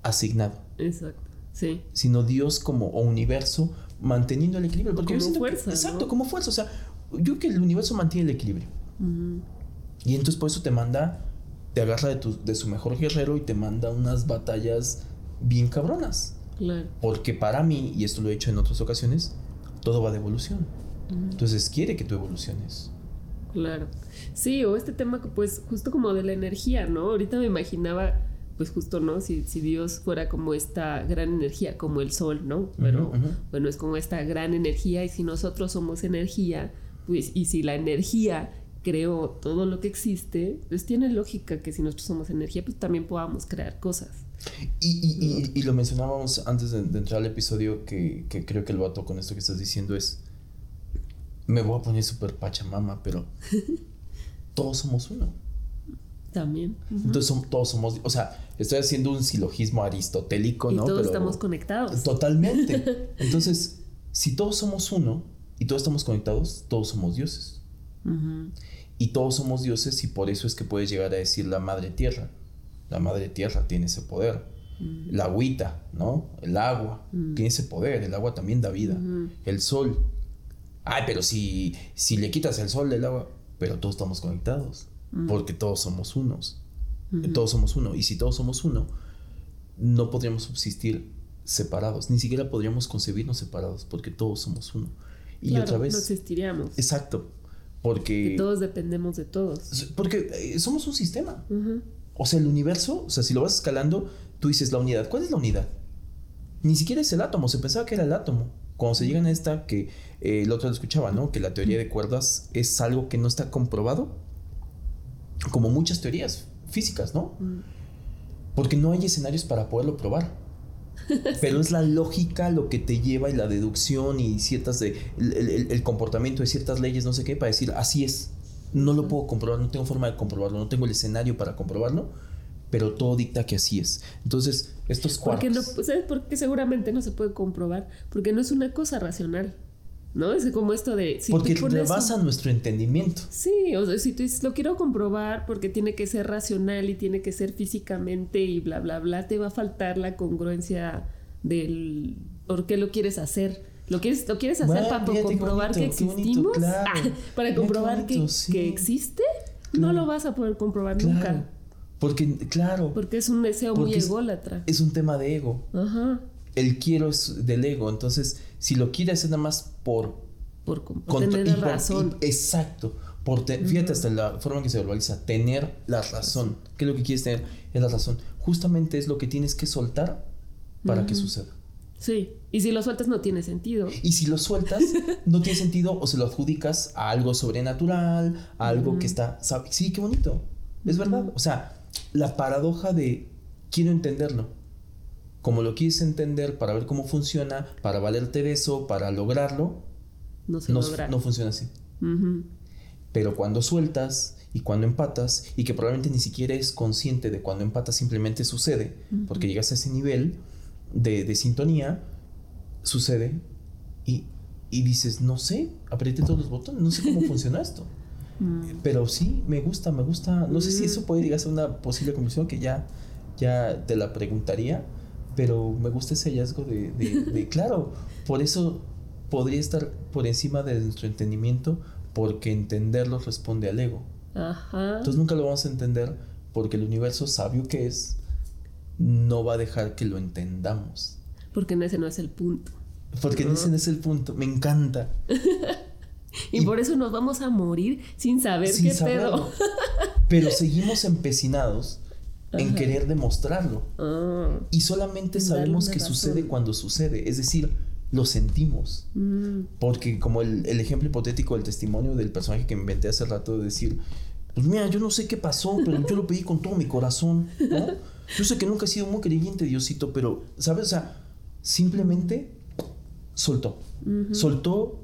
asignado. Exacto. Sí. Sino Dios como universo manteniendo el equilibrio. Porque como fuerza. exacto, como fuerza. O sea, yo creo que el universo mantiene el equilibrio. Y entonces por eso te manda, te agarra de, tu, de su mejor guerrero y te manda unas batallas bien cabronas. Claro. Porque para mí, y esto lo he hecho en otras ocasiones, todo va de evolución. Entonces quiere que tú evoluciones. Claro. Sí, o este tema, pues, justo como de la energía, ¿no? Ahorita me imaginaba, pues, justo, ¿no? Si, si Dios fuera como esta gran energía, como el sol, ¿no? Pero, bueno, es como esta gran energía, y si nosotros somos energía, pues, y si la energía creó todo lo que existe, pues tiene lógica que si nosotros somos energía, pues también podamos crear cosas. Y, y, lo mencionábamos antes de, entrar al episodio, que, que, creo que el vato con esto que estás diciendo es, me voy a poner súper pachamama, pero todos somos uno. También. Entonces todos somos, o sea, estoy haciendo un silogismo aristotélico, ¿no? Todos estamos conectados. Totalmente. Entonces, si todos somos uno y todos estamos conectados, todos somos dioses. Y todos somos dioses y por eso es que puedes llegar a decir la madre tierra. La madre tierra tiene ese poder. La agüita, ¿no? El agua tiene ese poder. El agua también da vida. El sol Ay, pero si, si le quitas el sol del agua, pero todos estamos conectados, porque todos somos unos. Todos somos uno. Y si todos somos uno, no podríamos subsistir separados, ni siquiera podríamos concebirnos separados, porque todos somos uno. Y otra vez... No existiríamos. Exacto. Porque... todos dependemos de todos. Porque eh, somos un sistema. O sea, el universo, o sea, si lo vas escalando, tú dices la unidad. ¿Cuál es la unidad? Ni siquiera es el átomo, se pensaba que era el átomo. Cuando se llega a esta, que eh, el otro lo escuchaba, ¿no? Que la teoría de cuerdas es algo que no está comprobado, como muchas teorías físicas, ¿no? Mm. Porque no hay escenarios para poderlo probar. Pero es la lógica lo que te lleva y la deducción y ciertas de el, comportamiento de ciertas leyes, no sé qué, para decir así es. No lo puedo comprobar, no tengo forma de comprobarlo, no tengo el escenario para comprobarlo, pero todo dicta que así es. Entonces, estos cuartos... Porque, no, ¿sabes por qué seguramente no se puede comprobar? Porque no es una cosa racional. ¿No? Es como esto de... Si porque rebasa nuestro entendimiento. Sí, o sea, si tú dices, lo quiero comprobar porque tiene que ser racional y tiene que ser físicamente y bla, bla, bla, te va a faltar la congruencia del por qué lo quieres hacer. ¿Lo quieres, lo quieres hacer para comprobar que existimos? para comprobar que, que, existe, no lo vas a poder comprobar nunca. Porque, claro. Porque es un deseo muy ególatra. Es un tema de ego. Ajá. El quiero es del ego. Entonces, si lo quieres es nada más por. Por, tener razón. exacto. Por Fíjate hasta la forma en que se verbaliza. Tener la razón. ¿Qué es lo que quieres tener? Es la razón. Justamente es lo que tienes que soltar para que suceda. Sí, y si lo sueltas no tiene sentido. Y si lo sueltas, no tiene sentido o se lo adjudicas a algo sobrenatural, a algo que está... Sí, qué bonito. Es verdad. O sea, la paradoja de quiero entenderlo. Como lo quieres entender para ver cómo funciona, para valerte de eso, para lograrlo, no, se no, funciona así. Pero cuando sueltas y cuando empatas, y que probablemente ni siquiera es consciente de cuando empatas, simplemente sucede, porque llegas a ese nivel de, sintonía, sucede y, y, dices, no sé, apreté todos los botones, no sé cómo funciona esto. Mm. Pero sí, me gusta, me gusta. No sé si eso mm. puede llegar a ser una posible conclusión que ya, ya te la preguntaría, pero me gusta ese hallazgo de, de, claro, por eso podría estar por encima de nuestro entendimiento, porque entenderlo responde al ego. Ajá. Entonces nunca lo vamos a entender porque el universo sabio que es, no va a dejar que lo entendamos. Porque ese no es el punto. Porque ese no es el punto. Me encanta. Y, por eso nos vamos a morir sin saber qué pedo. Pero seguimos empecinados en querer demostrarlo. Ah. y solamente sabemos que sucede cuando sucede. Es decir, lo sentimos. Mm. Porque como el, ejemplo hipotético del testimonio del personaje que inventé hace rato de decir, pues mira, yo no sé qué pasó, pero yo lo pedí con todo mi corazón. Yo sé que nunca he sido muy creyente, Diosito, pero, ¿sabes? O sea, simplemente soltó. Soltó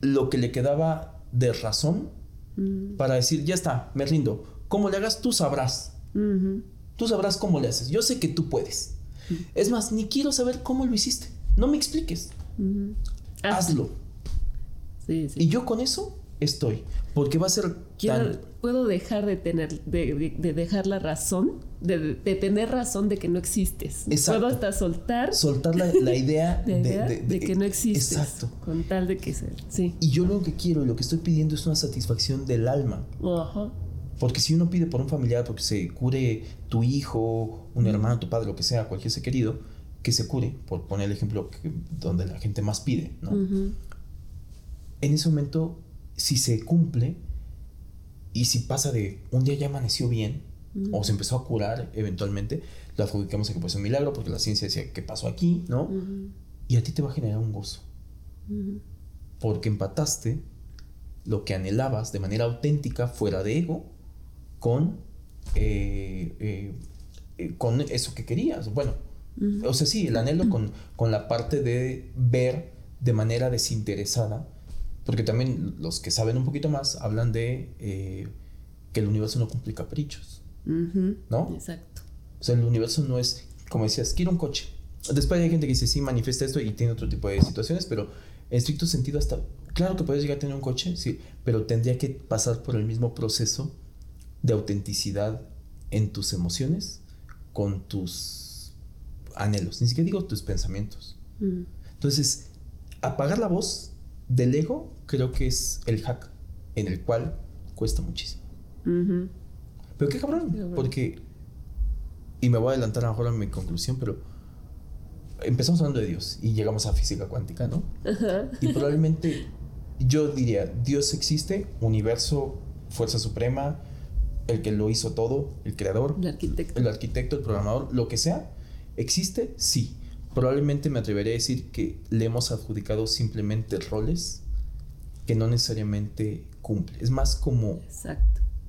lo que le quedaba de razón mm. para decir, ya está, me rindo. Como le hagas, tú sabrás. Tú sabrás cómo le haces. Yo sé que tú puedes. Es más, ni quiero saber cómo lo hiciste. No me expliques. Hazlo. Y yo con eso estoy. Porque va a ser Puedo dejar de tener, de, dejar la razón, de, tener razón de que no existes. Puedo hasta soltar. Soltar la, idea, de, que no existes. Exacto. Con tal de que sea. Sí. Y yo lo que quiero, lo que estoy pidiendo es una satisfacción del alma. Ajá. Porque si uno pide por un familiar, porque se cure tu hijo, un hermano, tu padre, lo que sea, cualquier ser querido, que se cure, por poner el ejemplo donde la gente más pide, ¿no? En ese momento, si se cumple, y si pasa de un día ya amaneció bien, o se empezó a curar eventualmente, lo adjudicamos a que fue un milagro, porque la ciencia decía, ¿qué pasó aquí? ¿No? Y a ti te va a generar un gozo. Porque empataste lo que anhelabas de manera auténtica, fuera de ego, con, eh, eh, eh, con eso que querías. Bueno, o sea, sí, el anhelo con, con la parte de ver de manera desinteresada, porque también los que saben un poquito más hablan de que el universo no cumple caprichos, ¿no? Exacto. O sea, el universo no es, como decías, quiero un coche. Después hay gente que dice, sí, manifiesta esto y tiene otro tipo de situaciones, pero en estricto sentido hasta, claro que puedes llegar a tener un coche, sí, pero tendría que pasar por el mismo proceso de autenticidad en tus emociones con tus anhelos, ni siquiera digo tus pensamientos. Mm. Entonces, apagar la voz del ego creo que es el hack en el cual cuesta muchísimo. Pero qué cabrón, porque, y me voy a adelantar a lo mejor a mi conclusión, pero empezamos hablando de Dios y llegamos a física cuántica, ¿no? Y probablemente yo diría, Dios existe, universo, fuerza suprema, el que lo hizo todo, el creador, el arquitecto. el arquitecto, el programador, lo que sea, ¿existe? Sí. Probablemente me atrevería a decir que le hemos adjudicado simplemente roles que no necesariamente cumple. Es más como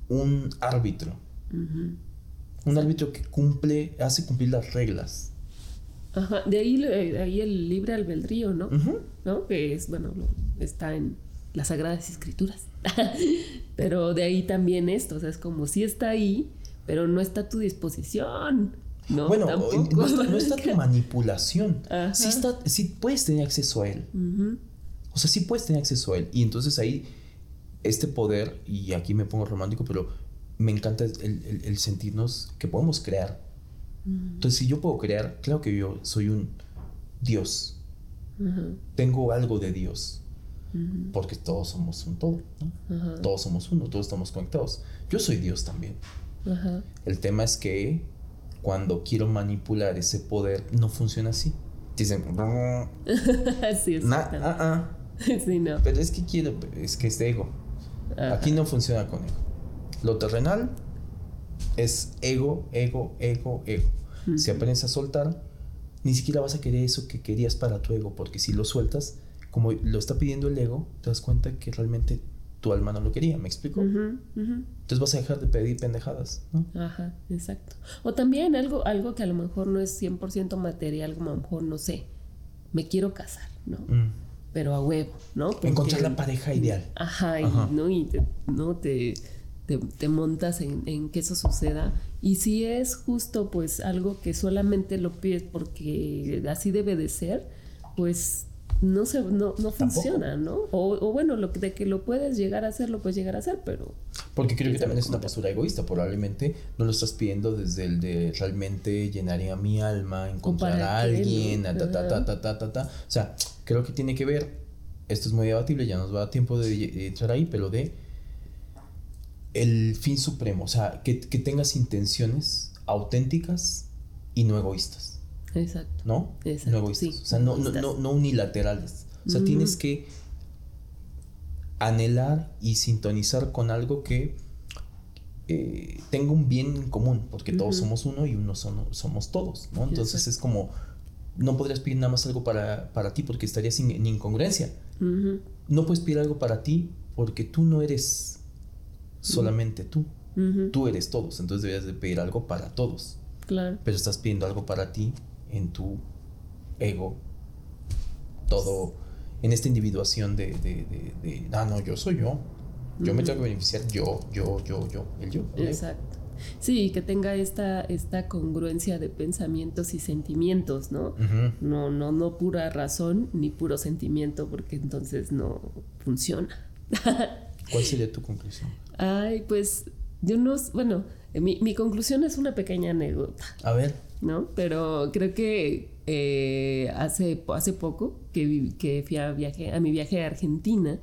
un árbitro. Un árbitro que cumple, hace cumplir las reglas. Ajá, de ahí, ahí el libre albedrío, ¿no? ¿no? Que es, bueno, está en las Sagradas Escrituras. pero de ahí también esto, o sea, es como si está ahí, pero no está a tu disposición. No, bueno, no está, tu manipulación. Sí, está, sí puedes tener acceso a él. O sea, sí puedes tener acceso a él. Y entonces ahí, este poder, y aquí me pongo romántico, pero me encanta el, sentirnos que podemos crear. Entonces, si yo puedo crear, claro que yo soy un Dios. Tengo algo de Dios porque todos somos un todo, Todos somos uno, todos estamos conectados. Yo soy Dios también. El tema es que cuando quiero manipular ese poder, no funciona así. Dicen, sí, es ah, ah". sí, no. Pero es que quiero, es que es ego. Aquí no funciona con ego. Lo terrenal es ego, ego, ego, ego. Si aprendes a soltar, ni siquiera vas a querer eso que querías para tu ego, porque si lo sueltas, como lo está pidiendo el ego, te das cuenta que realmente tu alma no lo quería, ¿me explico? Entonces vas a dejar de pedir pendejadas, ¿no? Ajá, exacto. O también algo, algo que a lo mejor no es 100% material, como a lo mejor, no sé, me quiero casar, ¿no? Mm. Pero a huevo, ¿no? Encontrar la pareja ideal. Ajá, Y, ¿no? Y te, ¿no? Te, te, montas en, en, que eso suceda. Y si es justo, pues, algo que solamente lo pides porque así debe de ser, pues no se no, no funciona, ¿no? O, bueno, lo de que lo puedes llegar a hacer, lo puedes llegar a hacer, pero... Porque creo que también es una postura egoísta, probablemente no lo estás pidiendo desde el de realmente llenaría mi alma, encontrar a alguien, ta, ta, ta, ta, ta, ta, ta, O sea, creo que tiene que ver, esto es muy debatible, ya nos va a dar tiempo de entrar ahí, pero de el fin supremo, o sea, que, que tengas intenciones auténticas y no egoístas. Exacto. ¿No? No o sea, no, no, unilaterales. O sea, tienes que anhelar y sintonizar con algo que eh, tenga un bien en común, porque todos somos uno y uno somos todos, ¿no? Entonces es como, no podrías pedir nada más algo para, para ti porque estarías en, incongruencia. No puedes pedir algo para ti porque tú no eres solamente tú. Tú eres todos, entonces deberías de pedir algo para todos. Claro. Pero estás pidiendo algo para ti en tu ego, todo en esta individuación de, de, de, ah, no, yo soy yo, yo me tengo que beneficiar yo, yo, yo, yo, el yo. Exacto. Sí, que tenga esta, esta congruencia de pensamientos y sentimientos, ¿no? No, no, no pura razón ni puro sentimiento, porque entonces no funciona. ¿Cuál sería tu conclusión? Ay, pues yo no, bueno, mi, mi conclusión es una pequeña anécdota. A ver. ¿No? Pero creo que eh, hace, hace poco que, que fui a, viaje, a mi viaje a Argentina,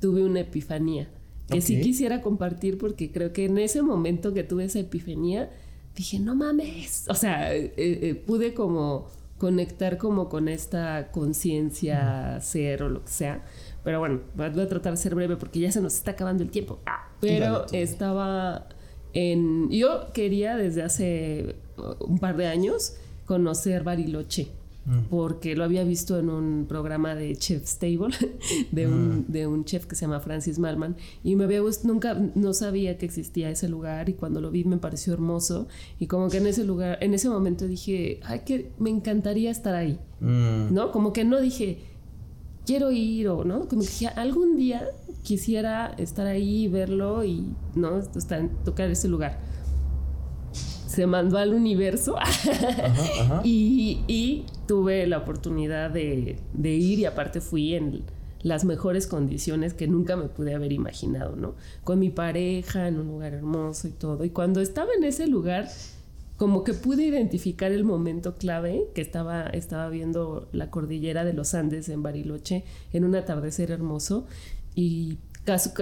tuve una epifanía que sí quisiera compartir porque creo que en ese momento que tuve esa epifanía, dije, no mames, o sea, eh, eh, pude como conectar como con esta conciencia ser o lo que sea. Pero bueno, voy a tratar de ser breve porque ya se nos está acabando el tiempo. Ah, pero estaba en... Yo quería desde hace un par de años conocer Bariloche mm. porque lo había visto en un programa de Chef's Table de un, mm. de un chef que se llama Francis Malman y me había gustado, nunca no sabía que existía ese lugar y cuando lo vi me pareció hermoso y como que en ese lugar en ese momento dije ay que me encantaría estar ahí mm. no como que no dije quiero ir o no como que dije algún día quisiera estar ahí verlo y no tocar ese lugar. Se mandó al universo. Y, tuve la oportunidad de, ir y aparte fui en las mejores condiciones que nunca me pude haber imaginado, ¿no? Con mi pareja en un lugar hermoso y todo. Y cuando estaba en ese lugar, como que pude identificar el momento clave que estaba, estaba viendo la cordillera de los Andes en Bariloche en un atardecer hermoso y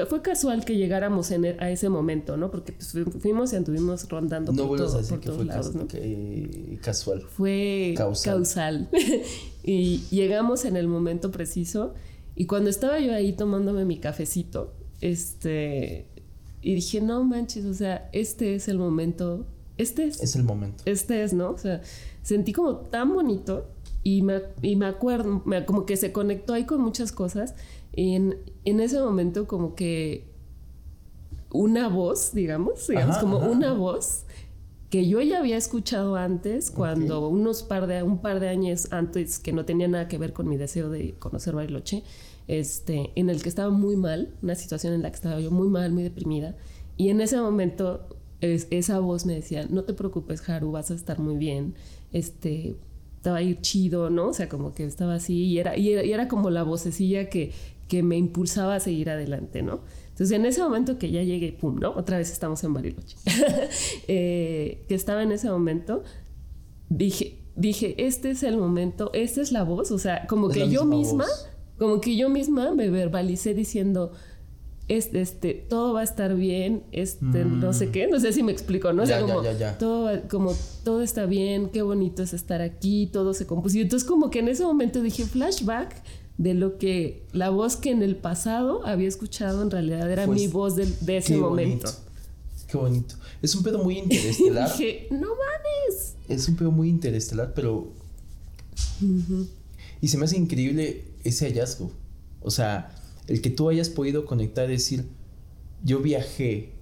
fue casual que llegáramos e, a ese momento, ¿no? Porque pues, fuimos y anduvimos rondando por, todos lados, ¿no? casual. Fue causal. y llegamos en el momento preciso y cuando estaba yo ahí tomándome mi cafecito, este y dije, "No manches, o sea, este es el momento, este es es el momento. Este es, ¿no? O sea, sentí como tan bonito y me, y me acuerdo, como que se conectó ahí con muchas cosas en, en ese momento como que una voz, digamos, digamos como una voz que yo ya había escuchado antes cuando unos par de un par de años antes que no tenía nada que ver con mi deseo de conocer Bariloche, este, en el que estaba muy mal, una situación en la que estaba yo muy mal, muy deprimida, y en ese momento esa voz me decía, "No te preocupes, Haru, vas a estar muy bien." Este, estaba ahí chido, ¿no? O sea, como que estaba así y era, y era como la vocecilla que, que me impulsaba a seguir adelante, ¿no? Entonces, en ese momento que ya llegué, pum, ¿no? Otra vez estamos en Bariloche. eh, que estaba en ese momento, dije, dije, este es el momento, esta es la voz, o sea, como que yo misma, como que yo misma me verbalicé diciendo, este, este, todo va a estar bien, este, no sé mm. qué, no sé si me explico, ¿no? O sea, como, Todo, como todo está bien, qué bonito es estar aquí, todo se compuso. Y entonces como que en ese momento dije, flashback, de lo que la voz que en el pasado había escuchado en realidad era mi voz de, ese momento. Qué bonito. Es un pedo muy interestelar. dije, no mames. Es un pedo muy interestelar, pero. Y se me hace increíble ese hallazgo. O sea, el que tú hayas podido conectar y decir, yo viajé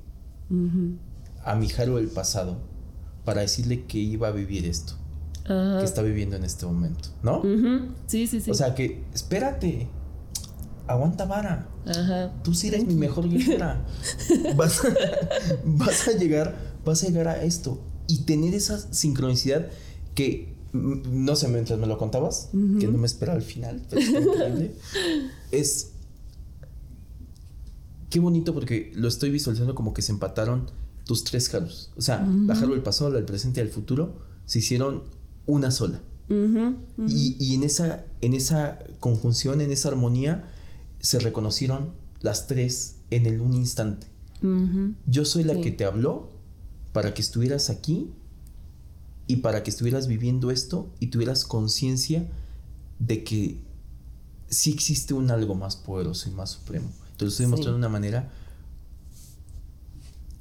a mi Jaro del pasado para decirle que iba a vivir esto que está viviendo en este momento, ¿no? Sí, sí, sí. O sea que, espérate, aguanta vara. Ajá. Tú sí eres mi mejor guerrera. vas, a, llegar, vas a llegar a esto y tener esa sincronicidad que no sé, mientras me lo contabas, que no me espera al final, pero es increíble. es qué bonito porque lo estoy visualizando como que se empataron tus tres jaros. O sea, la jaro del pasado, la del presente y el futuro se hicieron una sola. Y, en, esa, en esa conjunción, en esa armonía, se reconocieron las tres en el un instante. Yo soy la que te habló para que estuvieras aquí y para que estuvieras viviendo esto y tuvieras conciencia de que sí existe un algo más poderoso y más supremo. Te lo estoy mostrando de una manera,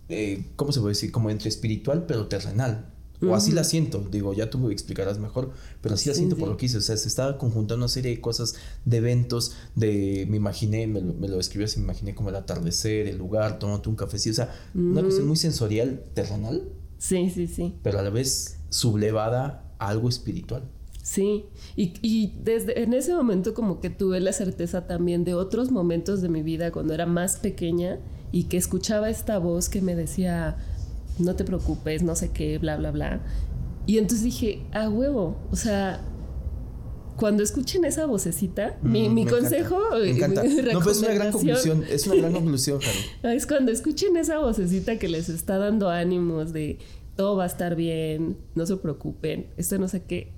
eh, ¿cómo se puede decir? Como entre espiritual pero terrenal. O así la siento, digo, ya tú me explicarás mejor, pero así la siento por lo que hice. O sea, se estaba conjuntando una serie de cosas, de eventos, de. Me imaginé, me lo, me lo describí así, me imaginé como el atardecer, el lugar, tomando un cafecito. O sea, una cuestión muy sensorial, terrenal. Sí, sí, sí. Pero a la vez sublevada a algo espiritual. Sí, y, y, desde en ese momento como que tuve la certeza también de otros momentos de mi vida cuando era más pequeña y que escuchaba esta voz que me decía, no te preocupes, no sé qué, bla, bla, bla. Y entonces dije, a huevo, o sea, cuando escuchen esa vocecita, mi, mi consejo. Me encanta. no, pues es una gran conclusión. Es una gran conclusión, Jaro. Es cuando escuchen esa vocecita que les está dando ánimos de todo va a estar bien, no se preocupen, esto no sé qué.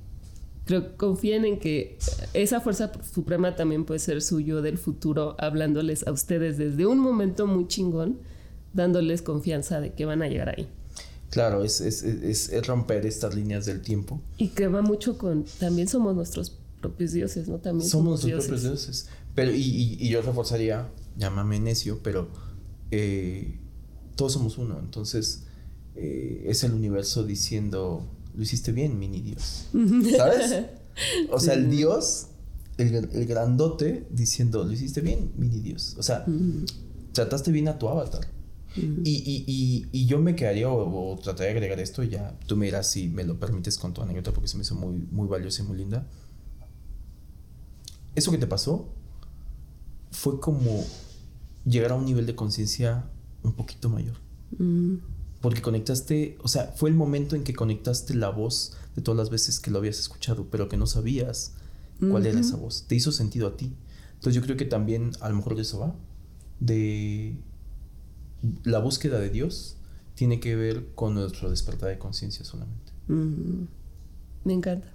Creo confíen en que esa fuerza suprema también puede ser suyo del futuro, hablándoles a ustedes desde un momento muy chingón, dándoles confianza de que van a llegar ahí. Claro, es, es, es, romper estas líneas del tiempo. Y que va mucho con, también somos nuestros propios dioses, ¿no? También somos, nuestros propios dioses. Pero, y, y, yo reforzaría, llámame necio, pero eh, todos somos uno. Entonces, eh, es el universo diciendo, lo hiciste bien, mini Dios. ¿Sabes? O sea, el Dios, el, el, grandote, diciendo, lo hiciste bien, mini Dios. O sea, trataste bien a tu avatar. Y, y, y, y, yo me quedaría o, o, trataría de agregar esto, ya tú me dirás si me lo permites con tu anécdota porque se me hizo muy, muy valiosa y muy linda. Eso que te pasó fue como llegar a un nivel de conciencia un poquito mayor. Porque conectaste, o sea, fue el momento en que conectaste la voz de todas las veces que lo habías escuchado, pero que no sabías cuál era esa voz. Te hizo sentido a ti. Entonces yo creo que también a lo mejor de eso va. De la búsqueda de Dios tiene que ver con nuestro despertar de conciencia solamente. Me encanta.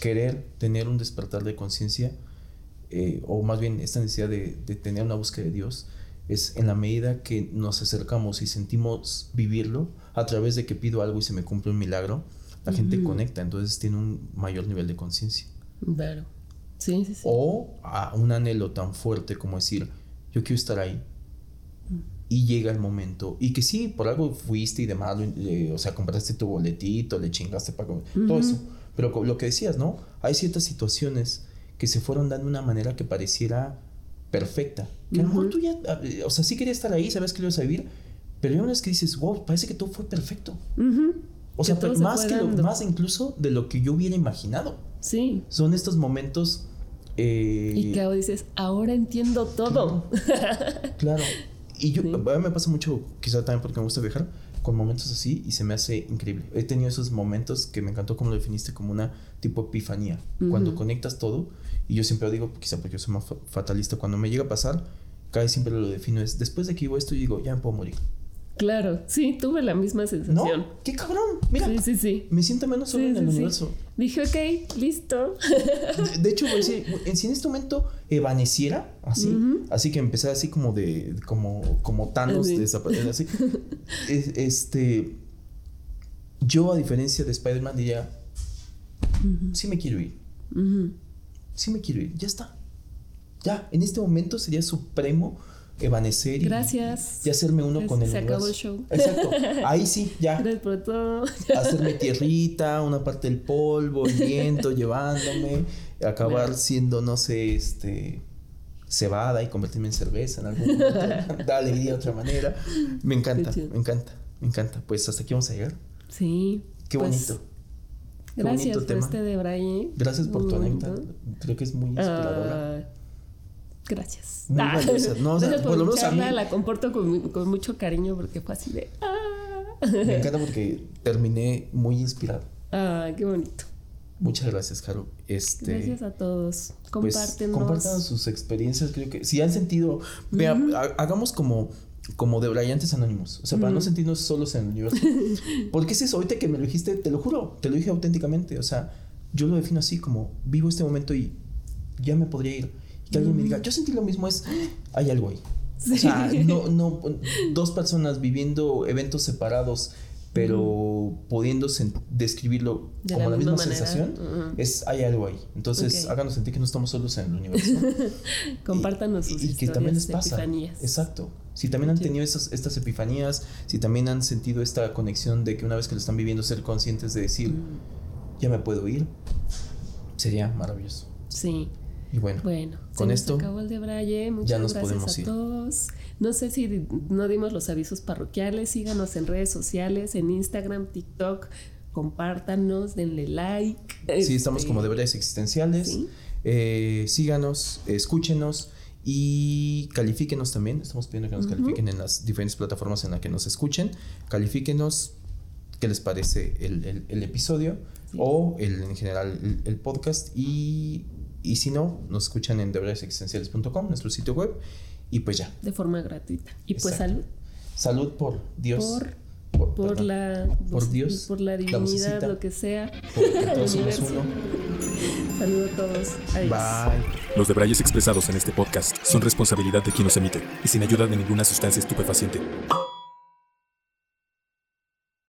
Querer tener un despertar de conciencia, eh, o más bien esta necesidad de, de tener una búsqueda de Dios, es en la medida que nos acercamos y sentimos vivirlo, a través de que pido algo y se me cumple un milagro, la gente conecta, entonces tiene un mayor nivel de conciencia. Claro. Sí, sí, sí. O a un anhelo tan fuerte como decir, yo quiero estar ahí. Y llega el momento. Y que sí, por algo fuiste y demás, o sea, compraste tu boletito, le chingaste para todo eso. Pero lo que decías, ¿no? Hay ciertas situaciones que se fueron dando de una manera que pareciera perfecta. Que a lo mejor tú ya, o sea, sí quería estar ahí, sabes que lo ibas a vivir, pero hay una vez que dices, wow, parece que todo fue perfecto. O sea, más, que lo, más incluso de lo que yo hubiera imaginado. Sí. Son estos momentos... Eh, y que dices, ahora entiendo todo. Claro. Y yo, a mí me pasa mucho, quizá también porque me gusta viajar, con momentos así y se me hace increíble. He tenido esos momentos que me encantó como lo definiste como una tipo epifanía. Cuando conectas todo y yo siempre lo digo, quizá porque yo soy más fatalista, cuando me llega a pasar, cada vez siempre lo defino, es después de que vivo esto, yo digo, ya me puedo morir. Claro, sí, tuve la misma sensación. ¿No? ¡Qué cabrón! Mira, sí, sí, sí. me siento menos solo en el universo. Dije, ok, listo. De, hecho, pues, si en este momento evaneciera, así, así que empecé así como de, como, como Thanos desaparecer, así. este, yo a diferencia de Spider-Man diría, sí me quiero ir sí me quiero ir, ya está. Ya, en este momento sería supremo evanecer y, Gracias. y hacerme uno con el Se acabó el show. Exacto. Ahí sí, ya. Gracias todo. Hacerme tierrita, una parte del polvo, el viento llevándome, acabar siendo, no sé, este cebada y convertirme en cerveza en algún momento. da alegría de otra manera. Me encanta, me encanta, me encanta. Pues hasta aquí vamos a llegar. Sí. Qué pues, bonito. Gracias por este de Brian. Gracias por tu anécdota. Creo que es muy inspiradora. Uh, gracias. Muy ah. No, o sea, por, lo menos a mí. La comporto con, con, mucho cariño porque fue así de. Ah. Me encanta porque terminé muy inspirado. Ah, qué bonito. Muchas gracias, Caro. Este, gracias a todos. Compártenos. Pues, compartan sus experiencias. Creo que si han sentido, vea, hagamos como como de brillantes anónimos. O sea, para no sentirnos solos en el universo. Porque es eso, ahorita que me lo dijiste, te lo juro, te lo dije auténticamente. O sea, yo lo defino así como vivo este momento y ya me podría ir. Y que alguien me diga, yo sentí lo mismo, es, hay algo ahí. O sea, no, no, dos personas viviendo eventos separados pero pudiendo describirlo como la, misma, sensación, es hay algo ahí. Entonces, háganos sentir que no estamos solos en el universo. Compártanos sus y, y que también les pasa. Exacto. Si también han tenido esas, estas epifanías, si también han sentido esta conexión de que una vez que lo están viviendo, ser conscientes de decir, ya me puedo ir, sería maravilloso. Sí. Y bueno, bueno con esto acabó el de Braille. Muchas ya nos gracias podemos a todos. No sé si no dimos los avisos parroquiales. Síganos en redes sociales, en Instagram, TikTok. Compártanos, denle like. Sí, estamos como de Braille existenciales. Eh, síganos, escúchenos y califíquenos también. Estamos pidiendo que nos califiquen en las diferentes plataformas en las que nos escuchen. Califíquenos qué les parece el, el, episodio. o el, en general el, podcast. Y, y, si no, nos escuchan en deberesexistenciales.com, nuestro sitio web. Y pues ya. De forma gratuita. Y pues salud. Salud por Dios. Por, por, la por Dios por la divinidad lo que sea todos somos uno saludos a todos Adiós. bye los debrayes expresados en este podcast son responsabilidad de quien los emite y sin ayuda de ninguna sustancia estupefaciente